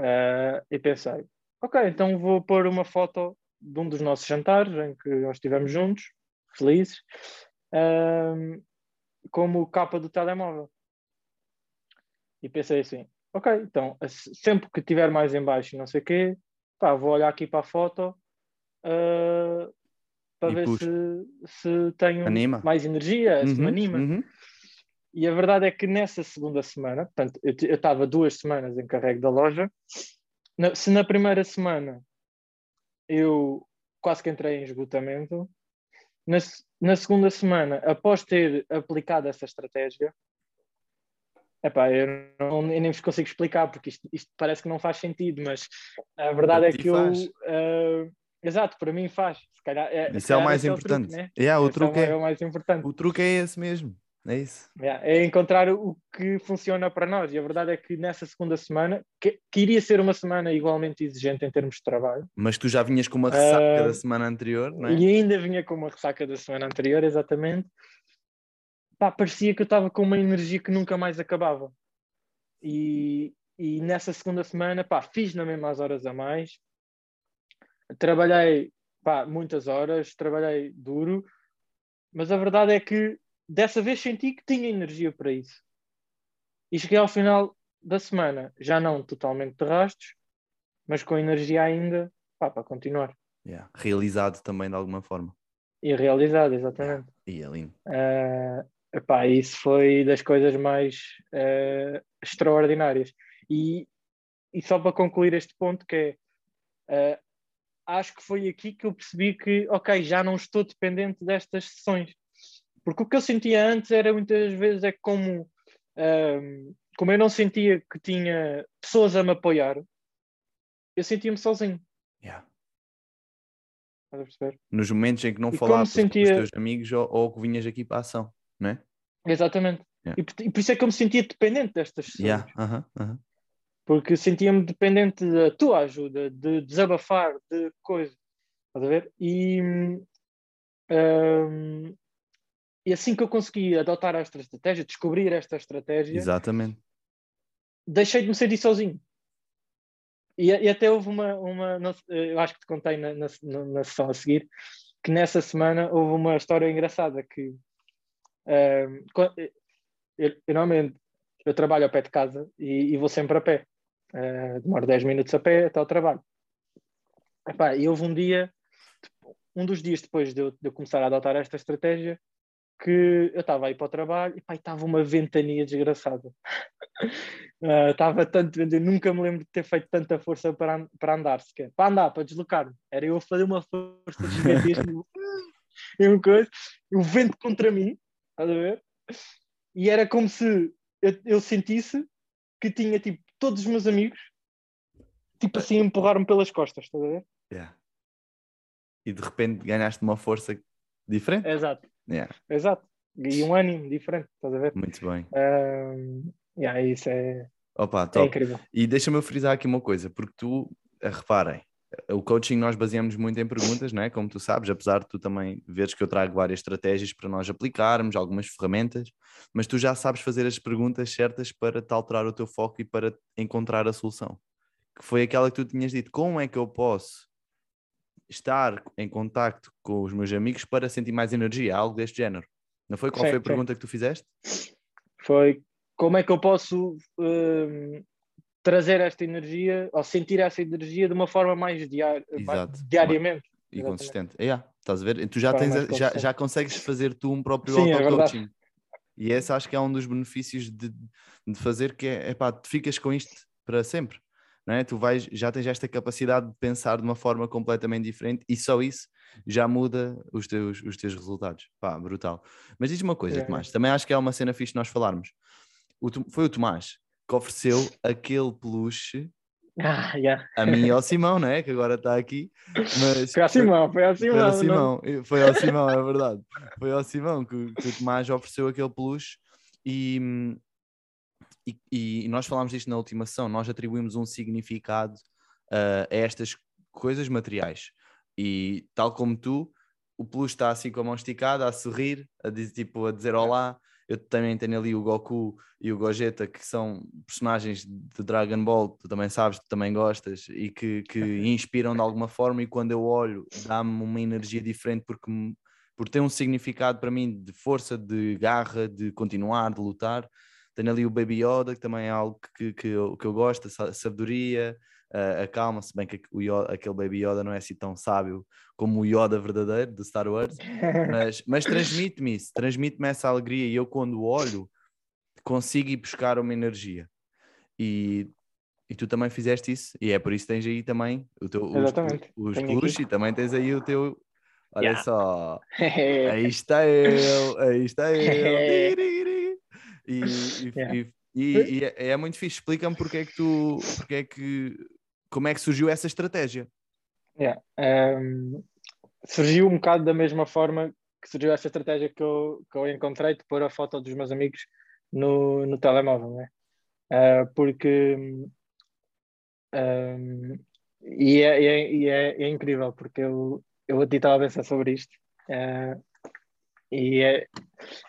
Uh, e pensei, ok, então vou pôr uma foto de um dos nossos jantares em que nós estivemos juntos, felizes, uh, como capa do telemóvel. E pensei assim, ok, então sempre que tiver mais em baixo não sei o quê, pá, vou olhar aqui para a foto uh, para e ver se, se tenho anima. mais energia, uhum, se me anima. Uhum. E a verdade é que nessa segunda semana, portanto, eu estava duas semanas em carrego da loja, na, se na primeira semana eu quase que entrei em esgotamento, na, na segunda semana, após ter aplicado essa estratégia, epá, eu, não, eu nem vos consigo explicar, porque isto, isto, parece que não faz sentido, mas a verdade é que eu. Uh, exato, para mim faz. Se calhar, é, Isso é o mais importante. É o truque, né? yeah, o, truque é, é o mais importante. O truque é esse mesmo. É isso. É, é, encontrar o que funciona para nós. E a verdade é que nessa segunda semana, que, que, iria ser uma semana igualmente exigente em termos de trabalho. Mas tu já vinhas com uma ressaca uh, da semana anterior, não é? E ainda vinha com uma ressaca da semana anterior, exatamente. Pá, parecia que eu estava com uma energia que nunca mais acabava. E, e nessa segunda semana, pá, fiz na mesma as horas a mais. Trabalhei, pá, muitas horas, trabalhei duro. Mas a verdade é que dessa vez senti que tinha energia para isso. E cheguei ao final da semana, já não totalmente de rastros, mas com energia ainda pá, para continuar. Yeah. Realizado também de alguma forma. E realizado, exatamente. E é lindo. Uh, epá, isso foi das coisas mais uh, extraordinárias. E, e só para concluir este ponto, que é uh, acho que foi aqui que eu percebi que, ok, já não estou dependente destas sessões. Porque o que eu sentia antes era muitas vezes é como, um, como eu não sentia que tinha pessoas a me apoiar, eu sentia-me sozinho. Yeah. Estás a perceber? Nos momentos em que não falavas sentia... com os teus amigos ou, ou que vinhas aqui para a ação, não é? Exatamente. Yeah. E, por isso é que eu me sentia dependente destas pessoas. Yeah. Uh -huh. Uh -huh. Porque sentia-me dependente da tua ajuda, de desabafar, de coisas. Estás a ver? E, um, e assim que eu consegui adotar esta estratégia, descobrir esta estratégia, Exatamente. deixei de me sentir sozinho. E, e até houve uma, uma, eu acho que te contei na, na, na, sessão a seguir, que nessa semana houve uma história engraçada que uh, eu, eu, normalmente eu trabalho a pé de casa e, e vou sempre a pé. Uh, demoro 10 minutos a pé até ao trabalho. Epá, e houve um dia, um dos dias depois de eu, de eu começar a adotar esta estratégia, que eu estava aí para o trabalho e estava uma ventania desgraçada. uh, estava tanto vento, nunca me lembro de ter feito tanta força para, para andar sequer. Para andar, para deslocar-me. Era eu fazer uma força gigantesca e uma coisa, o vento contra mim, estás a ver? E era como se eu, eu sentisse que tinha tipo todos os meus amigos tipo assim empurrar-me pelas costas, estás a ver? Yeah. E de repente ganhaste uma força diferente. Exato, Yeah. exato. E um ânimo diferente, estás a ver? Muito bem. Um, yeah, isso é, Opa, é top. incrível. E deixa-me frisar aqui uma coisa, porque tu, eh, reparem, o coaching nós baseamos muito em perguntas, não é? Como tu sabes, apesar de tu também veres que eu trago várias estratégias para nós aplicarmos, algumas ferramentas, mas tu já sabes fazer as perguntas certas para te alterar o teu foco e para encontrar a solução. Que foi aquela que tu tinhas dito, como é que eu posso estar em contacto com os meus amigos para sentir mais energia, algo deste género. Não foi? Qual Sim, foi a sim. pergunta que tu fizeste? Foi como é que eu posso um, trazer esta energia ou sentir essa energia de uma forma mais diária, Exato. diariamente. E Exatamente. consistente. É, yeah, estás a ver? Tu já, tens mais já, já consegues fazer tu um próprio Sim, é auto-coaching. e esse acho que é um dos benefícios de, de fazer que é, epá, tu ficas com isto para sempre. Não é? Tu vais, já tens esta capacidade de pensar de uma forma completamente diferente e só isso já muda os teus, os teus resultados. Pá, brutal. Mas diz-me uma coisa, É. Tomás, também acho que é uma cena fixe nós falarmos. O foi o Tomás que ofereceu aquele peluche Ah, yeah. a mim e ao Simão, não é? Que agora está aqui. Mas Foi ao Simão, foi ao Simão. foi ao não- Simão, foi ao Simão, é verdade. Foi ao Simão que, que o Tomás ofereceu aquele peluche e, e, e nós falámos disto na última sessão. Nós atribuímos um significado ah, a estas coisas materiais. E tal como tu, o peluche está assim com a mão esticada, a sorrir, a dizer, tipo, a dizer olá. Eu também tenho ali o Goku e o Gogeta, que são personagens de Dragon Ball, tu também sabes, tu também gostas, e que, que inspiram de alguma forma. E quando eu olho, dá-me uma energia diferente, porque, porque tem um significado para mim de força, de garra, de continuar, de lutar. Tenho ali o Baby Yoda, que também é algo que, que, eu, que eu gosto, sabedoria, a, a calma, se bem que o Yoda- aquele Baby Yoda não é assim tão sábio como o Yoda verdadeiro do Star Wars, mas, mas transmite-me isso, transmite-me essa alegria e eu quando olho consigo ir buscar uma energia e, e tu também fizeste isso e é por isso que tens aí também o teu, os, Exatamente. os e também tens aí o teu olha Yeah. só aí está eu, aí está eu e, e, Yeah. e, e- e é, é muito fixe, explica-me porque é que tu porque é que como é que surgiu essa estratégia Yeah. Um, surgiu um bocado da mesma forma que surgiu essa estratégia que eu, que eu encontrei de pôr a foto dos meus amigos no, no telemóvel, né? Uh, porque um, e, é, e é- e é- é incrível porque eu, eu ti estava a pensar sobre isto uh, e é,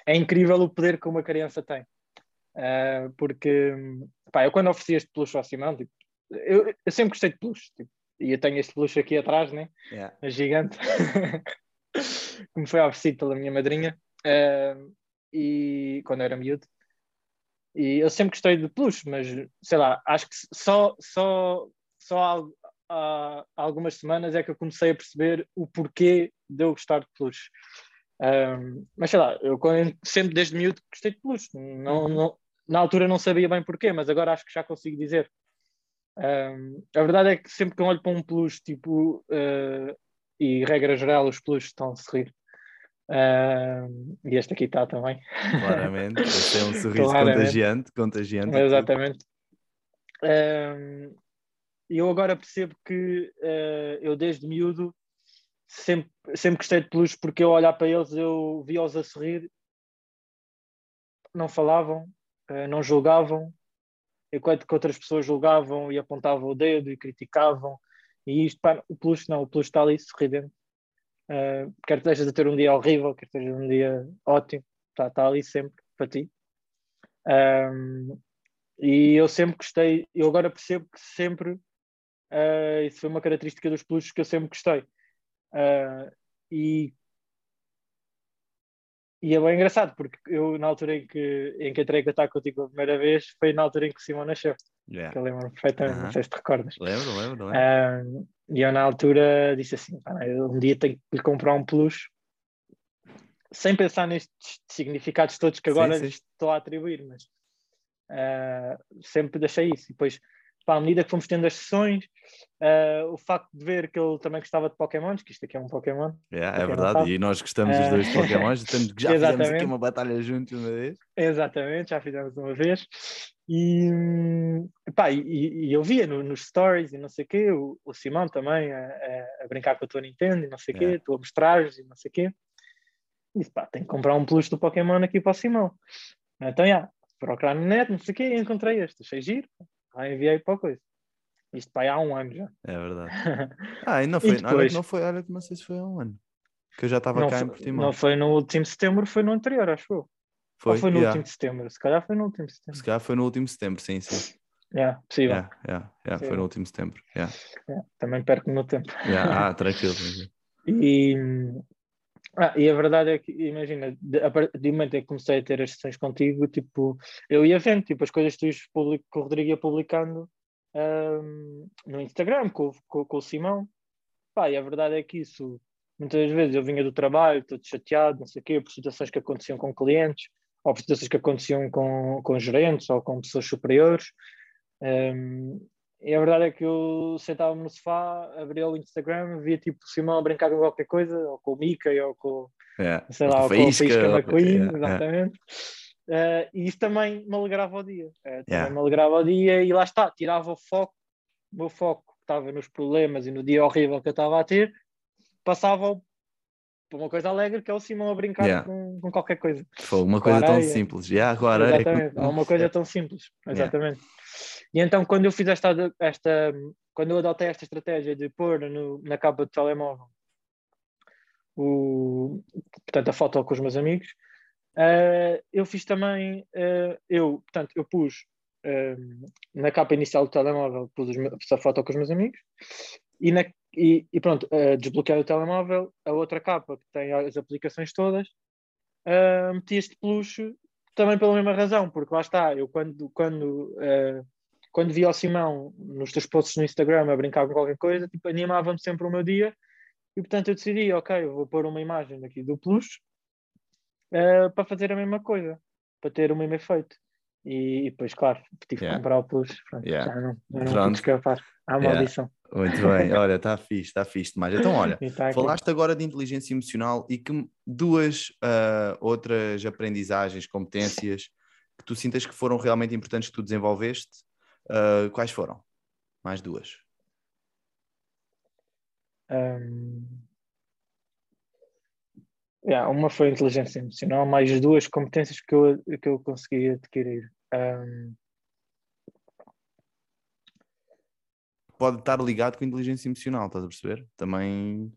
é incrível o poder que uma criança tem Uh, porque pá, eu quando ofereci este peluche ao Simão tipo, eu, eu sempre gostei de peluche tipo, e eu tenho este peluche aqui atrás, né? Yeah. a gigante, que me foi oferecido pela minha madrinha, eh, e quando eu era miúdo. E eu sempre gostei de peluche, mas sei lá, acho que só, só, só há, há algumas semanas é que eu comecei a perceber o porquê de eu gostar de peluche. Um, mas sei lá, eu sempre desde miúdo gostei de peluche. Não, não, na altura não sabia bem porquê, mas agora acho que já consigo dizer. Um, a verdade é que sempre que eu olho para um peluche, tipo, uh, e regra geral, os peluches estão a sorrir. Um, e este aqui está também. claramente esse é um sorriso Claramente. contagiante contagiante Exatamente. Um, E eu agora percebo que uh, eu, desde miúdo, sempre, sempre gostei de peluches porque eu olhar para eles, eu via-os a sorrir, não falavam, uh, não julgavam, enquanto que outras pessoas julgavam e apontavam o dedo e criticavam. E isto, pá, o peluche não, o peluche está ali sorridente. Uh, quer que a ter um dia horrível, quer que um dia ótimo, está, está ali sempre para ti. Um, e eu sempre gostei, eu agora percebo que sempre uh, isso foi uma característica dos peluches que eu sempre gostei. Uh, e, e é bem engraçado, porque eu, na altura em que, em que entrei em contato contigo a primeira vez, foi na altura em que o Simão nasceu. Yeah. Que eu lembro perfeitamente, Aham. não sei se te recordas. Lembro, lembro, lembro. Um, e eu, na altura, disse assim: "Pá, eu um dia tenho que lhe comprar um peluche, sem pensar nestes significados todos que Sim, agora sim. estou a atribuir, mas uh, sempre deixei isso. E depois, pá, à medida que fomos tendo as sessões, uh, o facto de ver que ele também gostava de Pokémons, que isto aqui é um Pokémon. Yeah, é verdade, e nós gostamos os dois de Pokémons, tanto que já fizemos aqui uma batalha juntos uma vez. Exatamente, já fizemos uma vez. E, pá, e, e eu via no, nos stories e não sei o quê, o, o Simão também a, a, a, brincar com a tua Nintendo e não sei o yeah. quê, tu a mostrar e não sei o quê. E disse, pá, tenho que comprar um peluche do Pokémon aqui para o Simão. Então, já, yeah, procurar no net, não sei o quê, e encontrei este, achei giro. Aí enviei para a coisa. Isto vai há um ano já. É verdade. Ah, e não foi, e depois... olha, não foi, olha, não sei se foi há um ano. Que eu já estava cá foi, em Portimão. Não foi no último setembro, foi no anterior, acho eu. Foi, Ou foi no yeah. último setembro? Se calhar foi no último setembro. Se calhar foi no último setembro, sim, sim. Yeah, possível. Yeah, yeah, yeah, foi no último setembro. Yeah. Yeah, também perco no tempo. Yeah. Ah, tranquilo. e, ah, e a verdade é que, imagina, de, a partir do momento em que comecei a ter as sessões contigo, tipo, eu ia vendo tipo, as coisas que, tu, que o Rodrigo ia publicando um, no Instagram com, com, com, o Simão. Pá, e a verdade é que isso, muitas vezes eu vinha do trabalho, todo chateado, não sei o quê, por situações que aconteciam com clientes, ou por situações que aconteciam com, com gerentes ou com pessoas superiores. Um, e a verdade é que eu sentava-me no sofá, abria o Instagram, via tipo o Simão a brincar com qualquer coisa, ou com o Mickey, ou com, yeah. sei lá, ou com o Faísca McQueen, yeah. exatamente. Uh, e isso também me alegrava o dia. Uh, também me alegrava o dia e lá está, tirava o foco, o meu foco que estava nos problemas e no dia horrível que eu estava a ter, passava para uma coisa alegre que é o Simão a brincar com, com, qualquer coisa. Foi uma coisa tão simples. Yeah, com areia. Exatamente, é uma coisa tão simples, exatamente. E então quando eu fiz esta, esta quando eu adotei esta estratégia de pôr no, na capa do telemóvel o, portanto, a foto com os meus amigos, Uh, eu fiz também, uh, eu, portanto, eu pus uh, na capa inicial do telemóvel, pus a foto com os meus amigos e, na, e, e pronto, desbloqueei o telemóvel, a outra capa que tem as aplicações todas, meti este peluche também pela mesma razão, porque lá está, eu quando, quando, quando vi o Simão nos teus posts no Instagram a brincar com qualquer coisa, tipo, animava-me sempre o meu dia e portanto eu decidi, ok, eu vou pôr uma imagem aqui do peluche uh, para fazer a mesma coisa, para ter o mesmo efeito. E, e depois, claro, tive yeah. que comprar o plus. Pronto, yeah. Já não, não pude escapar à maldição. Yeah. Muito bem, olha, está fixe, está fixe demais. Então, olha, tá falaste agora de inteligência emocional e que duas uh, outras aprendizagens, competências que tu sintas que foram realmente importantes que tu desenvolveste, uh, quais foram? Mais duas. Um, Yeah, uma foi inteligência emocional, mais duas competências que eu, que eu consegui adquirir. Um... Pode estar ligado com inteligência emocional, estás a perceber? Também.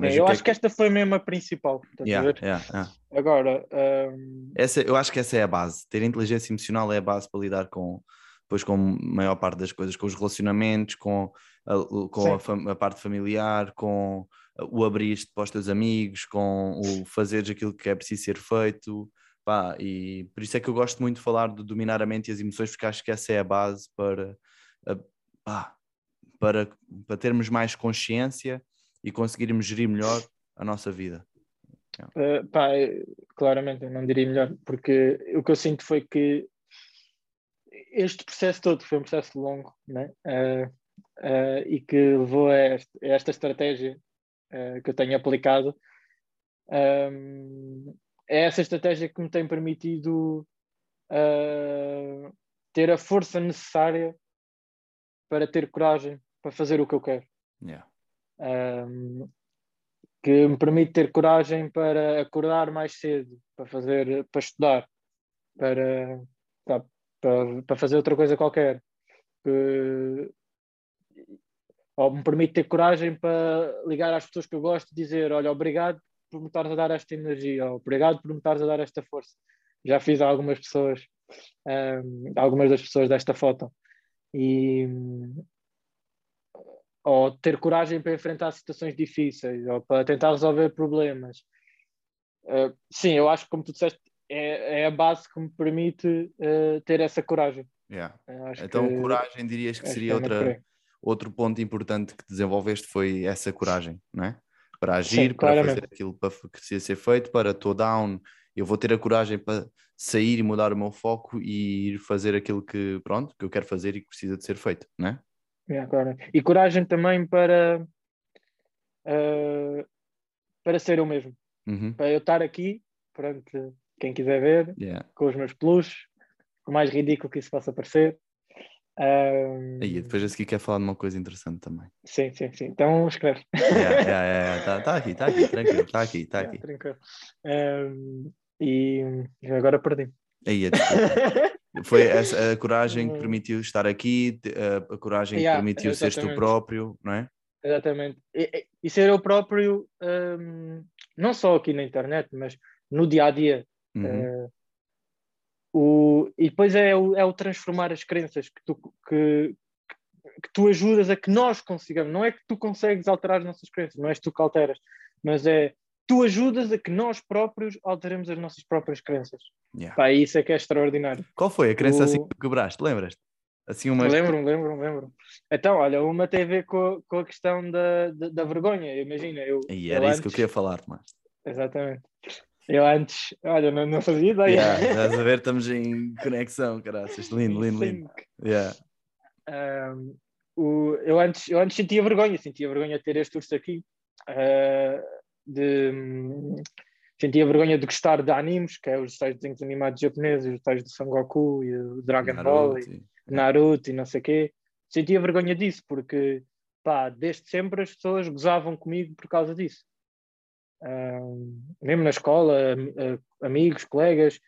É, eu acho que, é que esta foi mesmo a principal. Yeah, yeah, yeah. Agora. Um... Essa, eu acho que essa é a base. Ter inteligência emocional é a base para lidar com, depois com a maior parte das coisas, com os relacionamentos, com a, com a, a parte familiar, com o abrir para os teus amigos, com o fazeres aquilo que é preciso ser feito. Pá, e por isso é que eu gosto muito de falar de dominar a mente e as emoções, porque acho que essa é a base para, pá, para, para termos mais consciência e conseguirmos gerir melhor a nossa vida. Uh, pá, claramente eu não diria melhor, porque o que eu sinto foi que este processo todo foi um processo longo né? Uh, uh, e que levou a esta, a esta estratégia uh, que eu tenho aplicado, um, é essa estratégia que me tem permitido ter a força necessária para ter coragem para fazer o que eu quero. Yeah. Um, que me permite ter coragem para acordar mais cedo, para fazer, para estudar, para, para, para fazer outra coisa qualquer. Que, ou me permite ter coragem para ligar às pessoas que eu gosto e dizer: Olha, obrigado por me estares a dar esta energia, ou obrigado por me estares a dar esta força. Já fiz a algumas pessoas, um, algumas das pessoas desta foto. E, ou ter coragem para enfrentar situações difíceis, ou para tentar resolver problemas. Uh, sim, eu acho que, como tu disseste, é, é a base que me permite uh, ter essa coragem. Yeah. Então, que, coragem dirias que seria outra outro ponto importante que desenvolveste foi essa coragem, não é? Para agir, Sim, para fazer aquilo que precisa ser feito, para estou down eu vou ter a coragem para sair e mudar o meu foco e ir fazer aquilo que, pronto, que eu quero fazer e que precisa de ser feito, não é? É, claro. E coragem também para, uh, para ser eu mesmo. Uhum. Para eu estar aqui, perante quem quiser ver, Yeah. com os meus peluches, por mais ridículo que isso possa parecer. Um, Aí, depois a seguir quer falar de uma coisa interessante também. Sim, sim, sim. Então escreve. Yeah, yeah, yeah, Tá, tá aqui, está aqui, tranquilo, está aqui, está aqui. Tranquilo. Um, e agora perdi. Aí, é desculpa. Foi essa a coragem que permitiu estar aqui, a, coragem que permitiu seres tu próprio, não é? Exatamente. E, e- e ser eu próprio, um, não só aqui na internet, mas no dia a dia. Uhum. Eh, o, e depois é o, é o transformar as crenças que tu, que, que tu ajudas a que nós consigamos. Não é que tu consegues alterar as nossas crenças, não és tu que alteras, mas é tu ajudas a que nós próprios alteremos as nossas próprias crenças. Yeah. Pá, isso é que é extraordinário. Qual foi a crença assim o- que tu quebraste? Lembras-te? Assim uma. Lembro-me, lembro-me, lembro Então, olha, uma tem a ver com, com a questão da, da, da vergonha. Imagina, eu. E eu era isso que eu antes- queria falar, Tomás. Exatamente. Eu antes, olha, não, não fazia ideia. Yeah, estás a ver, estamos em conexão, caraças. Lindo, lindo, lindo. Yeah. Um, o, eu, antes, eu antes sentia vergonha, sentia vergonha de ter este urso aqui, uh, de, hum, sentia vergonha de gostar de animes, que é os tais desenhos animados japoneses, os tais do Son Goku e o Dragon Ball e Naruto, Naruto e não sei o quê. Sentia vergonha disso, porque pá, desde sempre as pessoas gozavam comigo por causa disso. Mesmo na escola, am- amigos, colegas,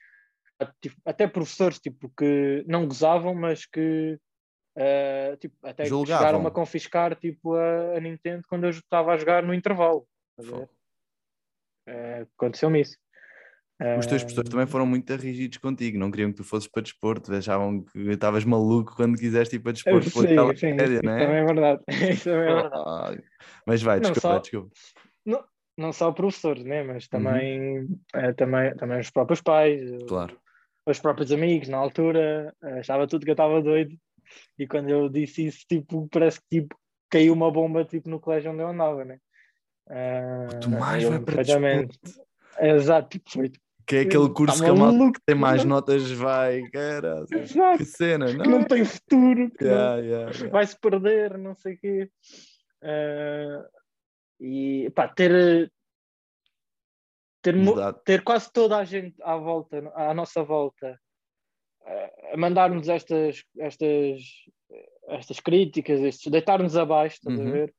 tipo, até professores tipo, que não gozavam, mas que eh, tipo, até chegaram a confiscar tipo, a, a Nintendo quando eu estava a jogar no intervalo. Eh, Aconteceu-me isso. Os teus professores também foram muito rígidos contigo, não queriam que tu fosses para desporto, achavam que estavas maluco quando quiseste ir para desporto. Sim, sim, matéria, isso não também é? é verdade. Isso também é verdade. Ah, Mas vai, Não, desculpa, só- desculpa. não só professores, né? Uhum. mas também, eh, também, também os próprios pais, Claro. os próprios amigos, na altura, eh, achava tudo que eu estava doido. E quando eu disse isso, tipo, parece que tipo, caiu uma bomba tipo, no colégio onde eu andava, né? O Tomás eu vai para. Exato, tipo, foi. Que é aquele Tá curso que malta maluco, que tem mais não? notas vai, cara, Exato, que cena, não? que não tem futuro, que não- Yeah, yeah, yeah. vai-se perder, não sei o quê. Eh, e pá, ter, ter, ter quase toda a gente à volta, à nossa volta, eh, a mandar-nos estas, estas, estas críticas, estes, deitar-nos abaixo, estás Uhum. a ver?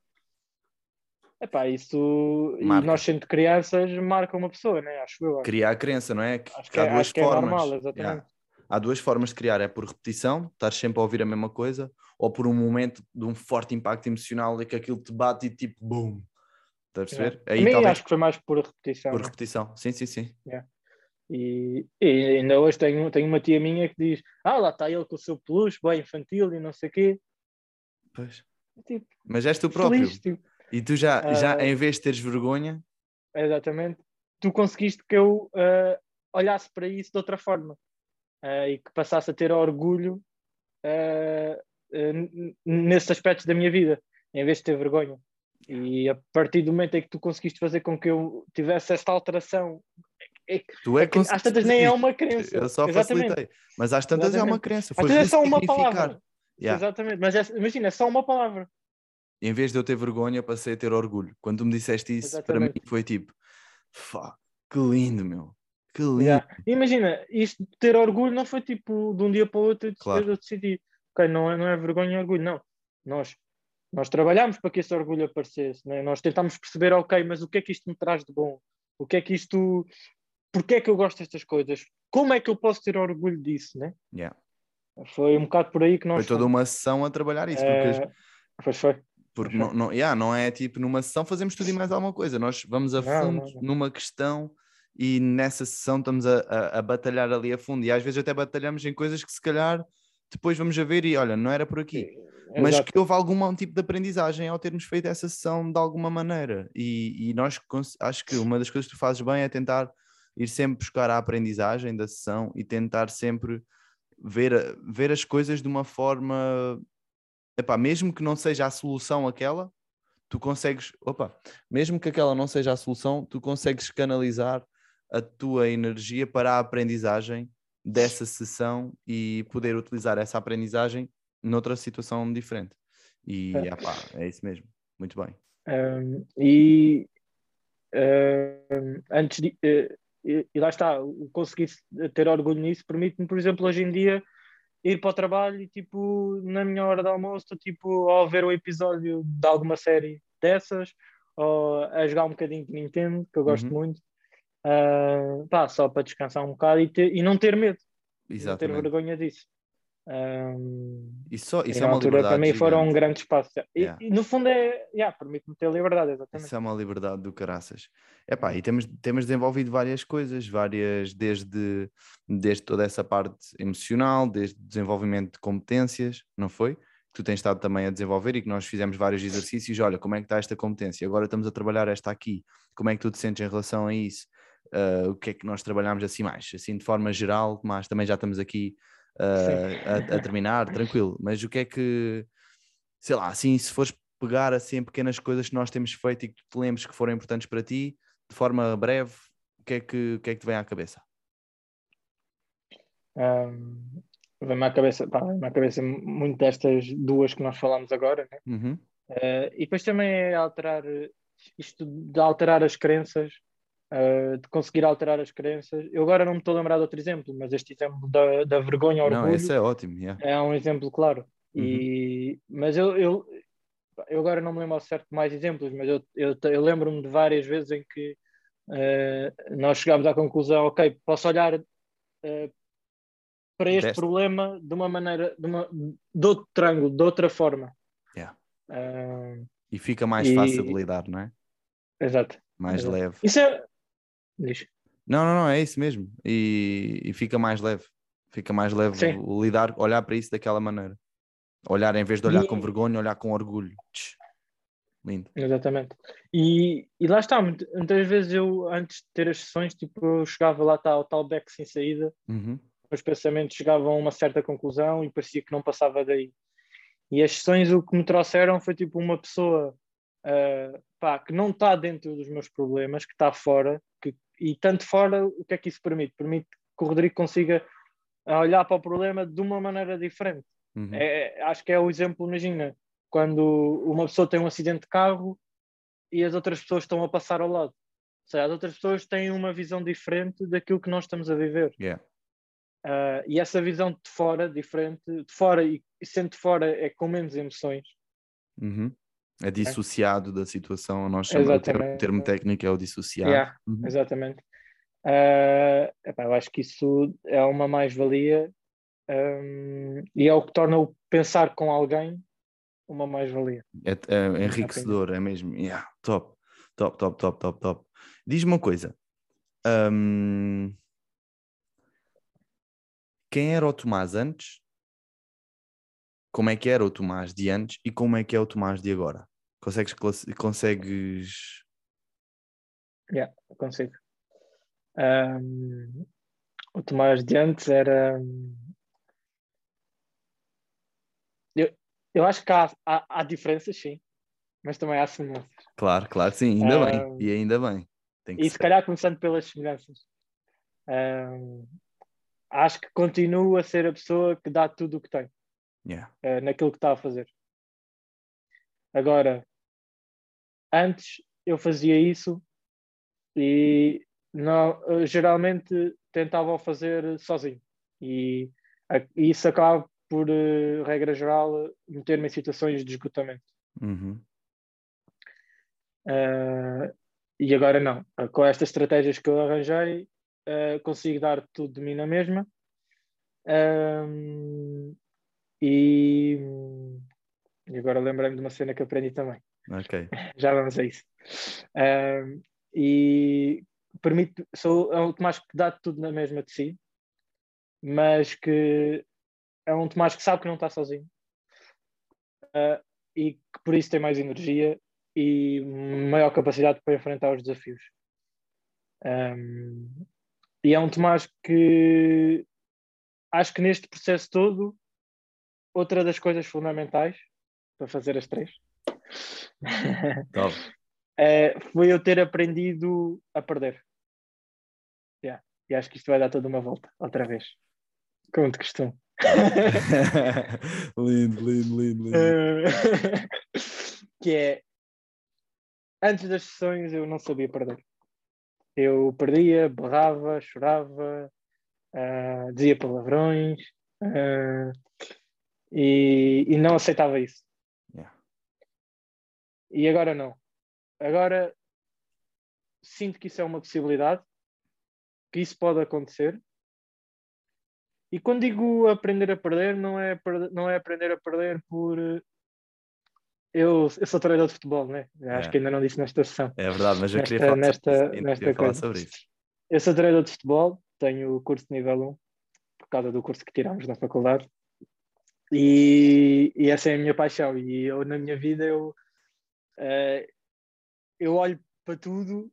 Epá, isso, e nós sendo crianças, marca uma pessoa, né? Acho eu. Acho, Criar a crença, não é? Que, acho que há é, duas é formas. normal, Yeah. Há duas formas de criar, é por repetição, estar sempre a ouvir a mesma coisa, ou por um momento de um forte impacto emocional e que aquilo te bate e tipo, boom. Estás a perceber? Aí mim talvez acho que foi mais por repetição. por né? repetição. Sim, sim, sim. E, e ainda hoje tenho, tenho uma tia minha que diz: Ah, lá está ele com o seu peluche, bem infantil e não sei o quê. Pois. Tipo, Mas és tu próprio. feliz, tipo, E tu já, já Ah. em vez de teres vergonha, exatamente. Tu conseguiste que eu ah, olhasse para isso de outra forma ah, e que passasse a ter orgulho nesses aspectos da minha vida, em vez de ter vergonha. E a partir do momento em que tu conseguiste fazer com que eu tivesse esta alteração, é tu é é que às tantas nem é uma crença. Eu só Exatamente. facilitei. Mas às tantas é uma Exatamente. crença. Às Foi é só uma palavra. Yeah. Exatamente, mas é- imagina, é só uma palavra. Em vez de eu ter vergonha, passei a ter orgulho. Quando tu me disseste isso, para mim Exatamente. foi tipo, fuck, que lindo, meu. Que lindo. Yeah. Imagina, isto de ter orgulho não foi tipo de um dia para o outro Claro. eu decidi, ok, não é, não é vergonha e orgulho, não. Nós, nós trabalhámos para que esse orgulho aparecesse, né? nós tentámos perceber, ok, mas o que é que isto me traz de bom? O que é que isto. Porquê é que eu gosto destas coisas? Como é que eu posso ter orgulho disso, né? Yeah. Foi um bocado por aí que nós. Foi toda uma sessão a trabalhar isso, porque Eh, Pois foi. Porque não, não, yeah, não é tipo numa sessão fazemos tudo e mais alguma coisa. Nós vamos a fundo não, não. numa questão e nessa sessão estamos a, a, a batalhar ali a fundo. E às vezes até batalhamos em coisas que se calhar depois vamos a ver e olha, não era por aqui. Mas Exato. que houve algum tipo de aprendizagem ao termos feito essa sessão de alguma maneira. E, e nós acho que uma das coisas que tu fazes bem é tentar ir sempre buscar a aprendizagem da sessão e tentar sempre ver, ver as coisas de uma forma. Epá, mesmo que não seja a solução aquela, tu consegues. Opa, mesmo que aquela não seja a solução, tu consegues canalizar a tua energia para a aprendizagem dessa sessão e poder utilizar essa aprendizagem noutra situação diferente. E É. ah pá, é isso mesmo. Muito bem. Um, e um, antes de, eh, e, e lá está, conseguir ter orgulho nisso permite-me, por exemplo, hoje em dia ir para o trabalho e tipo, na minha hora de almoço, tipo a ver o episódio de alguma série dessas ou a jogar um bocadinho de Nintendo, que eu gosto Uhum. muito, Ah, pá, só para descansar um bocado e, ter- e não ter medo, não ter vergonha disso. Um, E só, e isso é uma altura para mim foram um grande espaço. E, Yeah. e no fundo é, yeah, permite-me ter liberdade, exatamente. Isso é uma liberdade do caraças. Epá, e temos, temos desenvolvido várias coisas, várias, desde, desde toda essa parte emocional, desde desenvolvimento de competências, não foi? Que tu tens estado também a desenvolver e que nós fizemos vários exercícios. Olha, como é que está esta competência? Agora estamos a trabalhar esta aqui. Como é que tu te sentes em relação a isso? Ah, o que é que nós trabalhamos assim mais? Assim, de forma geral, mas também já estamos aqui ah, a, a terminar, tranquilo. Mas o que é que, sei lá, assim, se fores pegar assim em pequenas coisas que nós temos feito e que te lembres que foram importantes para ti, de forma breve, o que é que, o que, é que te vem à cabeça? Um, vem-me à cabeça, pá, vem-me à cabeça muito destas duas que nós falámos agora, né? Uhum. Uh, e depois também é alterar isto de alterar as crenças, uh, de conseguir alterar as crenças. Eu agora não me estou a lembrar de outro exemplo, mas este exemplo da, da vergonha ao Não, orgulho esse é ótimo. yeah. é um exemplo claro. E, mas eu, eu, eu agora não me lembro ao certo de mais exemplos, mas eu, eu, eu lembro-me de várias vezes em que uh, nós chegámos à conclusão, ok, posso olhar uh, para este Deste. problema de uma maneira, de, uma, de outro triângulo, de outra forma. Yeah. Uh, E fica mais E- fácil de lidar, não é? exato. Mais Exato. leve. Isso é. Diz. Não, não, não, é isso mesmo. E, e fica mais leve. Fica mais leve Sim. lidar, olhar para isso daquela maneira. Olhar em vez de olhar E- com vergonha, olhar com orgulho. Tch. Lindo. Exatamente. E, e lá está, muit- muitas vezes eu, antes de ter as sessões, tipo, eu chegava lá, tá, o tal beco sem saída, Uhum. os pensamentos chegavam a uma certa conclusão e parecia que não passava daí. E as sessões o que me trouxeram foi tipo uma pessoa ah, pá, que não está dentro dos meus problemas, que está fora, que, e tanto fora, o que é que isso permite? Permite que o Rodrigo consiga ah, olhar para o problema de uma maneira diferente. Uhum. É, acho que é o exemplo, imagina, quando uma pessoa tem um acidente de carro e as outras pessoas estão a passar ao lado. Ou seja, as outras pessoas têm uma visão diferente daquilo que nós estamos a viver. Yeah. Ah, e essa visão de fora, diferente, de fora e e sendo de fora é com menos emoções. Uhum. É dissociado da situação. Nós chamamos, o, termo, o Exatamente. termo técnico é o dissociado. Yeah, Uhum. Exatamente. Ah, epá, eu acho que isso é uma mais-valia ahm, e é o que torna o pensar com alguém uma mais-valia. É, é enriquecedor, é mesmo. Yeah, top, top, top, top, top, top. Diz-me uma coisa. Hum, Quem era o Tomás antes? Como é que era o Tomás de antes e como é que é o Tomás de agora? Consegues, consegues... Yeah, consigo. Ahm, o Tomás de antes era. Eu, eu acho que há, há, há diferenças, sim, mas também há semelhanças. Claro, claro, sim, ainda bem. Ah, E ainda bem. E se ser. calhar começando pelas semelhanças. Ahm, acho que continuo a ser a pessoa que dá tudo o que tem Yeah. eh, naquilo que está a fazer. Agora, antes eu fazia isso e não, eu geralmente tentava o fazer sozinho. E, a- e isso acaba por, eh, regra geral, meter-me em situações de esgotamento. Uhum. Eh, e agora não. Com estas estratégias que eu arranjei, eh, consigo dar tudo de mim na mesma. Ahm, e, e agora lembrei-me de uma cena que aprendi também. Ok. Já vamos a isso. Ahm, e permite, sou é um Tomás que dá tudo na mesma de si, mas que é um Tomás que sabe que não está sozinho Ah, e que por isso tem mais energia e maior capacidade para enfrentar os desafios. Ahm, e é um Tomás que acho que neste processo todo, outra das coisas fundamentais para fazer as três Top. eh, foi eu ter aprendido a perder. Yeah. E acho que isto vai dar toda uma volta, outra vez. Como de costume. lindo, lindo, lindo, lindo. Que é antes das sessões eu não sabia perder. Eu perdia, berrava, chorava, uh, dizia palavrões uh, e, e, não aceitava isso. Yeah. E agora não. Agora sinto que isso é uma possibilidade, que isso pode acontecer. E quando digo aprender a perder, não é, não é aprender a perder por eu, eu sou treinador de futebol, né? Acho é. que ainda não disse nesta sessão. É verdade, mas eu nesta, queria falar, nesta, sobre, nesta queria falar sobre isso. Eu sou treinador de futebol, tenho o curso de nível 1, por causa do curso que tiramos na faculdade. E, e essa é a minha paixão. E eu, na minha vida, eu, uh, eu olho para tudo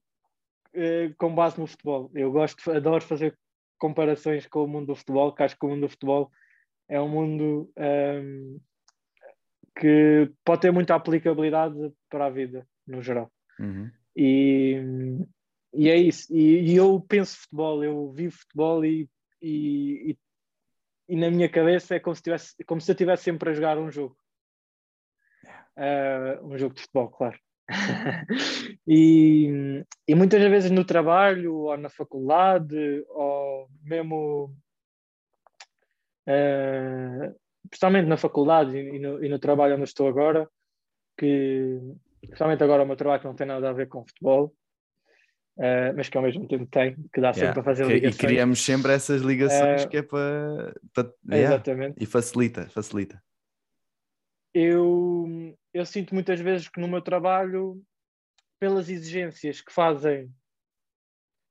uh, com base no futebol. Eu gosto, adoro fazer comparações com o mundo do futebol, que acho que o mundo do futebol é um mundo um, ehm, que pode ter muita aplicabilidade para a vida, no geral. Uhum. E, e é isso. E, e, eu penso futebol, eu vivo futebol e, e, e, na minha cabeça é como se, tivesse, como se eu estivesse sempre a jogar um jogo. Uh, um jogo de futebol, claro. e, e muitas vezes no trabalho, ou na faculdade, ou mesmo uh, especialmente na faculdade e no, e no, trabalho onde estou agora, que especialmente agora o meu trabalho que não tem nada a ver com futebol, uh, mas que ao mesmo tempo tem, que dá sempre yeah. para fazer ligações. E criamos sempre essas ligações uh, que é para... para yeah. Exatamente. E facilita, facilita. Eu, eu sinto muitas vezes que no meu trabalho, pelas exigências que fazem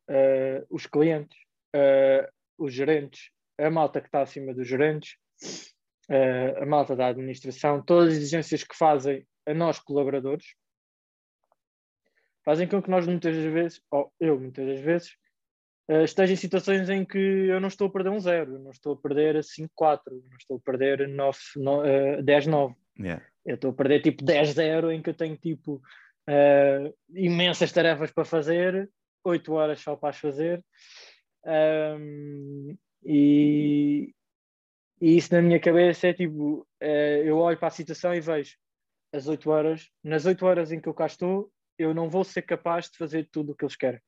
uh, os clientes, os gerentes, a malta que está acima dos gerentes, a malta da administração, todas as exigências que fazem a nós colaboradores, fazem com que nós muitas das vezes, ou eu muitas das vezes, uh, esteja em situações em que eu não estou a perder um zero, eu não estou a perder 5-4, não estou a perder 9, uh, 10-9. Yeah. Eu estou a perder tipo 10-0 em que eu tenho tipo uh, imensas tarefas para fazer, 8 horas só para as fazer. Um, e, e isso na minha cabeça é tipo, eu olho para a situação e vejo as 8 horas, nas 8 horas em que eu cá estou, eu não vou ser capaz de fazer tudo o que eles querem.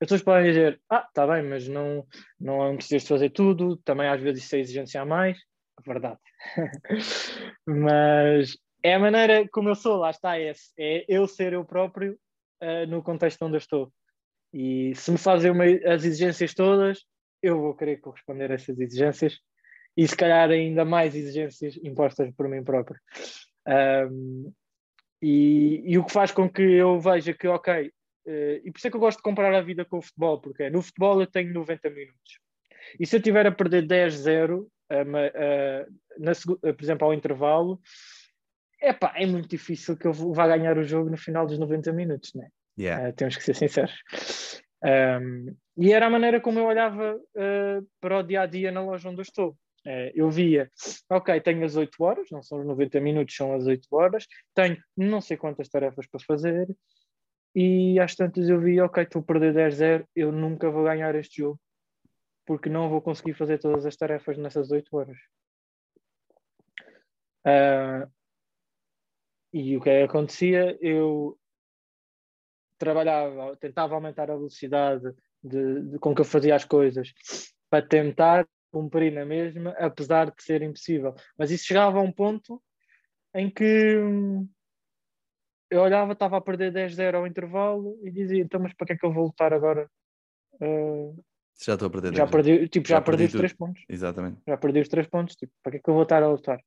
As pessoas podem dizer, ah, está bem, mas não, não precisas de fazer tudo, também às vezes isso é exigência a mais. Verdade. mas é a maneira como eu sou, lá está, é, é eu ser eu próprio uh, no contexto onde eu estou. E se me fazem uma, as exigências todas, eu vou querer corresponder a essas exigências e se calhar ainda mais exigências impostas por mim próprio. Um, e, e, o que faz com que eu veja que, ok, uh, e por isso é que eu gosto de comparar a vida com o futebol, porque no futebol eu tenho 90 minutos. E se eu tiver a perder 10-0, uh, uh, por exemplo, ao intervalo, epá, é muito difícil que eu vá ganhar o jogo no final dos 90 minutos, né? Yeah. Uh, temos que ser sinceros. Um, e era a maneira como eu olhava uh, para o dia a dia na loja onde eu estou. Uh, eu via, ok, tenho as 8 horas, não são os 90 minutos, são as 8 horas, tenho não sei quantas tarefas para fazer, e às tantas eu vi, ok, estou a perder 10-0, eu nunca vou ganhar este jogo, porque não vou conseguir fazer todas as tarefas nessas 8 horas. Uh, e o que acontecia? Eu trabalhava, tentava aumentar a velocidade de, de, com que eu fazia as coisas para tentar cumprir na mesma, apesar de ser impossível. Mas isso chegava a um ponto em que hum, eu olhava, estava a perder 10-0 ao intervalo e dizia, então, mas para que é que eu vou lutar agora? Uh, já estou a perder já perdi, tipo, já, já perdi, perdi os 3 pontos. Exatamente. Já perdi os 3 pontos, tipo, para que é que eu vou estar a lutar?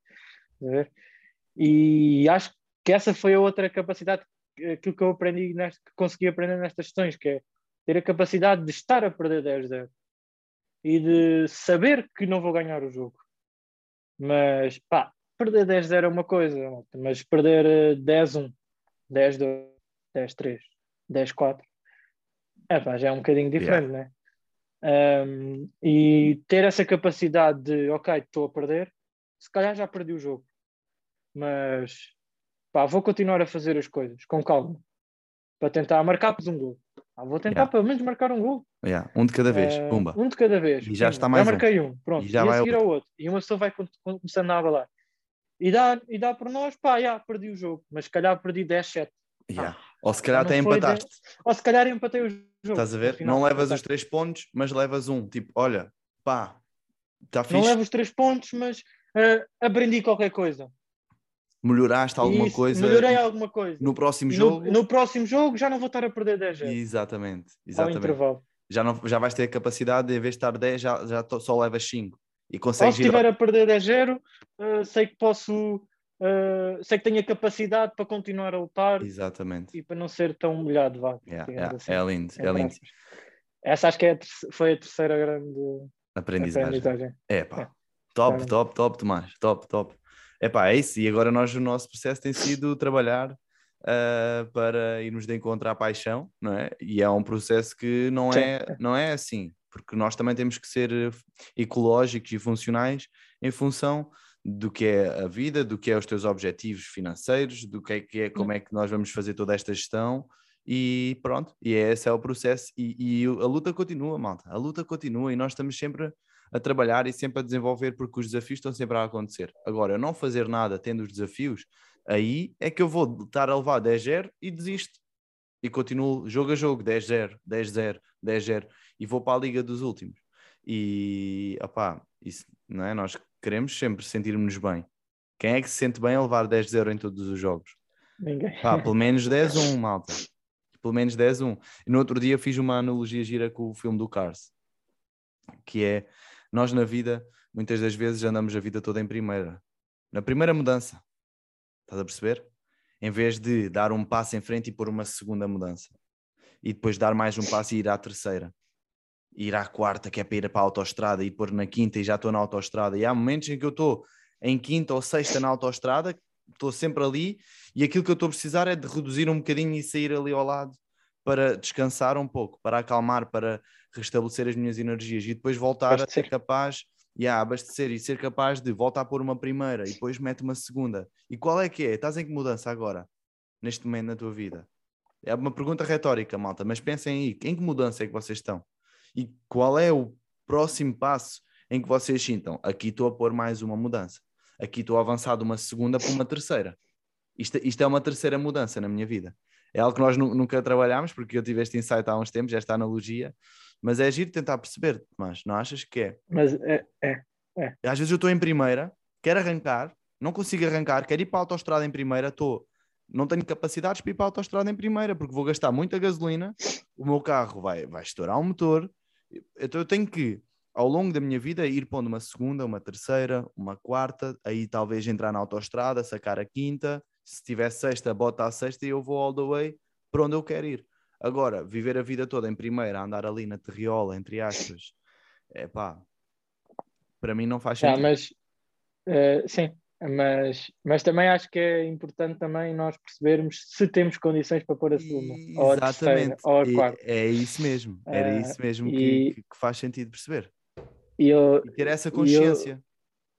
E acho que essa foi a outra capacidade aquilo que eu aprendi, neste, que consegui aprender nestas sessões, que é ter a capacidade de estar a perder 10-0 e de saber que não vou ganhar o jogo. Mas, pá, perder 10-0 é uma coisa, mas perder 10-1, 10-2, 10-3, 10-4, é, pá, já é um bocadinho diferente, yeah. né? Um, e ter essa capacidade de, ok, estou a perder, se calhar já perdi o jogo, mas pá, vou continuar a fazer as coisas com calma para tentar marcar-vos um gol. Ah, vou tentar Yeah. pelo menos marcar um gol. Yeah, Um de cada vez, Eh, pumba. Um de cada vez. E já está mais um. marquei um. Pronto. E E, já a vai seguir ao outro. E uma pessoa vai começando a abalar. E dá, e dá por nós, pá, já, perdi o jogo. Mas se calhar perdi 10-7. Yeah. Ou se calhar não até empataste. Ou se calhar empatei o jogo. Estás a ver? Não levas os Exato. três pontos, mas levas um. Tipo, olha, pá, está Não fixe. levo os três pontos, mas eh, aprendi qualquer coisa. Melhoraste alguma Isso, coisa Melhorei alguma coisa. no próximo jogo. No, no próximo jogo já não vou estar a perder 10 0 Exatamente, exatamente. Já, não, já vais ter a capacidade de, em vez de estar 10, já, já to- só levas 5. E Ou consegues se estiver a perder 10 0 eh, sei que posso, eh, sei que tenho a capacidade para continuar a lutar Exatamente. e para não ser tão humilhado, vá. Yeah, yeah, assim, É lindo, é entre lindo. Essa acho que é a foi a terceira grande Aprendizagem. aprendizagem. É pá, É. top, Claro. top, top, Tomás, top, top. É pá, é isso. E agora nós, o nosso processo tem sido trabalhar ah, para irmos de encontro à paixão, não é? E é um processo que não é, não é assim, porque nós também temos que ser eh, ecológicos e funcionais em função do que é a vida, do que é os teus objetivos financeiros, do que é, que é como é que nós vamos fazer toda esta gestão e pronto, e esse é o processo e, e a luta continua, malta, a luta continua e nós estamos sempre a trabalhar e sempre a desenvolver porque os desafios estão sempre a acontecer. Agora, eu não fazer nada tendo os desafios, aí é que eu vou estar a levar 10-0 e desisto. E continuo jogo a jogo, 10-0, 10-0, 10-0 e vou para a liga dos últimos. E, opá, isso, não é? Nós queremos sempre sentir-nos bem. Quem é que se sente bem a levar 10-0 em todos os jogos? Ninguém. Pá, pelo menos 10-1, malta. Pelo menos 10-1. E no outro dia fiz uma analogia gira com o filme do Cars, que é, nós na vida, muitas das vezes andamos a vida toda em primeira. Na primeira mudança. Estás a perceber? Em vez de dar um passo em frente e pôr uma segunda mudança. E depois dar mais um passo e ir à terceira. Ir à quarta, que é para ir para a autoestrada, e pôr na quinta e já estou na autoestrada. E há momentos em que eu estou em quinta ou sexta na autoestrada, estou sempre ali, e aquilo que eu estou a precisar é de reduzir um bocadinho e sair ali ao lado para descansar um pouco, para acalmar, para restabelecer as minhas energias e depois voltar a ser Abastecer. capaz e a abastecer e ser capaz de voltar a pôr uma primeira e depois mete uma segunda. E qual é que é? Estás em que mudança agora, neste momento na tua vida? É uma pergunta retórica, malta, mas pensem aí, em que mudança é que vocês estão? E qual é o próximo passo em que vocês sintam? Aqui estou a pôr mais uma mudança. Aqui estou a avançar de uma segunda para uma terceira. Isto, isto é uma terceira mudança na minha vida. É algo que nós nu- nunca trabalhámos, porque eu tive este insight há uns tempos, esta analogia, mas é giro tentar perceber, mas não achas que é? Mas é, é. Às vezes eu estou em primeira, quero arrancar, não consigo arrancar, quero ir para a autostrada em primeira, estou, não tenho capacidades para ir para a autostrada em primeira, porque vou gastar muita gasolina, o meu carro vai, vai estourar o motor, então eu tenho que, ao longo da minha vida, ir pondo uma segunda, uma terceira, uma quarta, aí talvez entrar na autostrada, sacar a quinta, se tiver sexta, bota a sexta e eu vou all the way para onde eu quero ir. Agora, viver a vida toda em primeira, andar ali na terriola, entre aspas, é pá, para mim não faz sentido. mas eh, sim, mas, mas também acho que é importante também nós percebermos se temos condições para pôr a segunda, ou a terceira, Exatamente. ou a quarta. É isso mesmo. Era Ah, isso mesmo que- e- que, que faz sentido perceber. E eu, E ter essa eu- consciência. sim.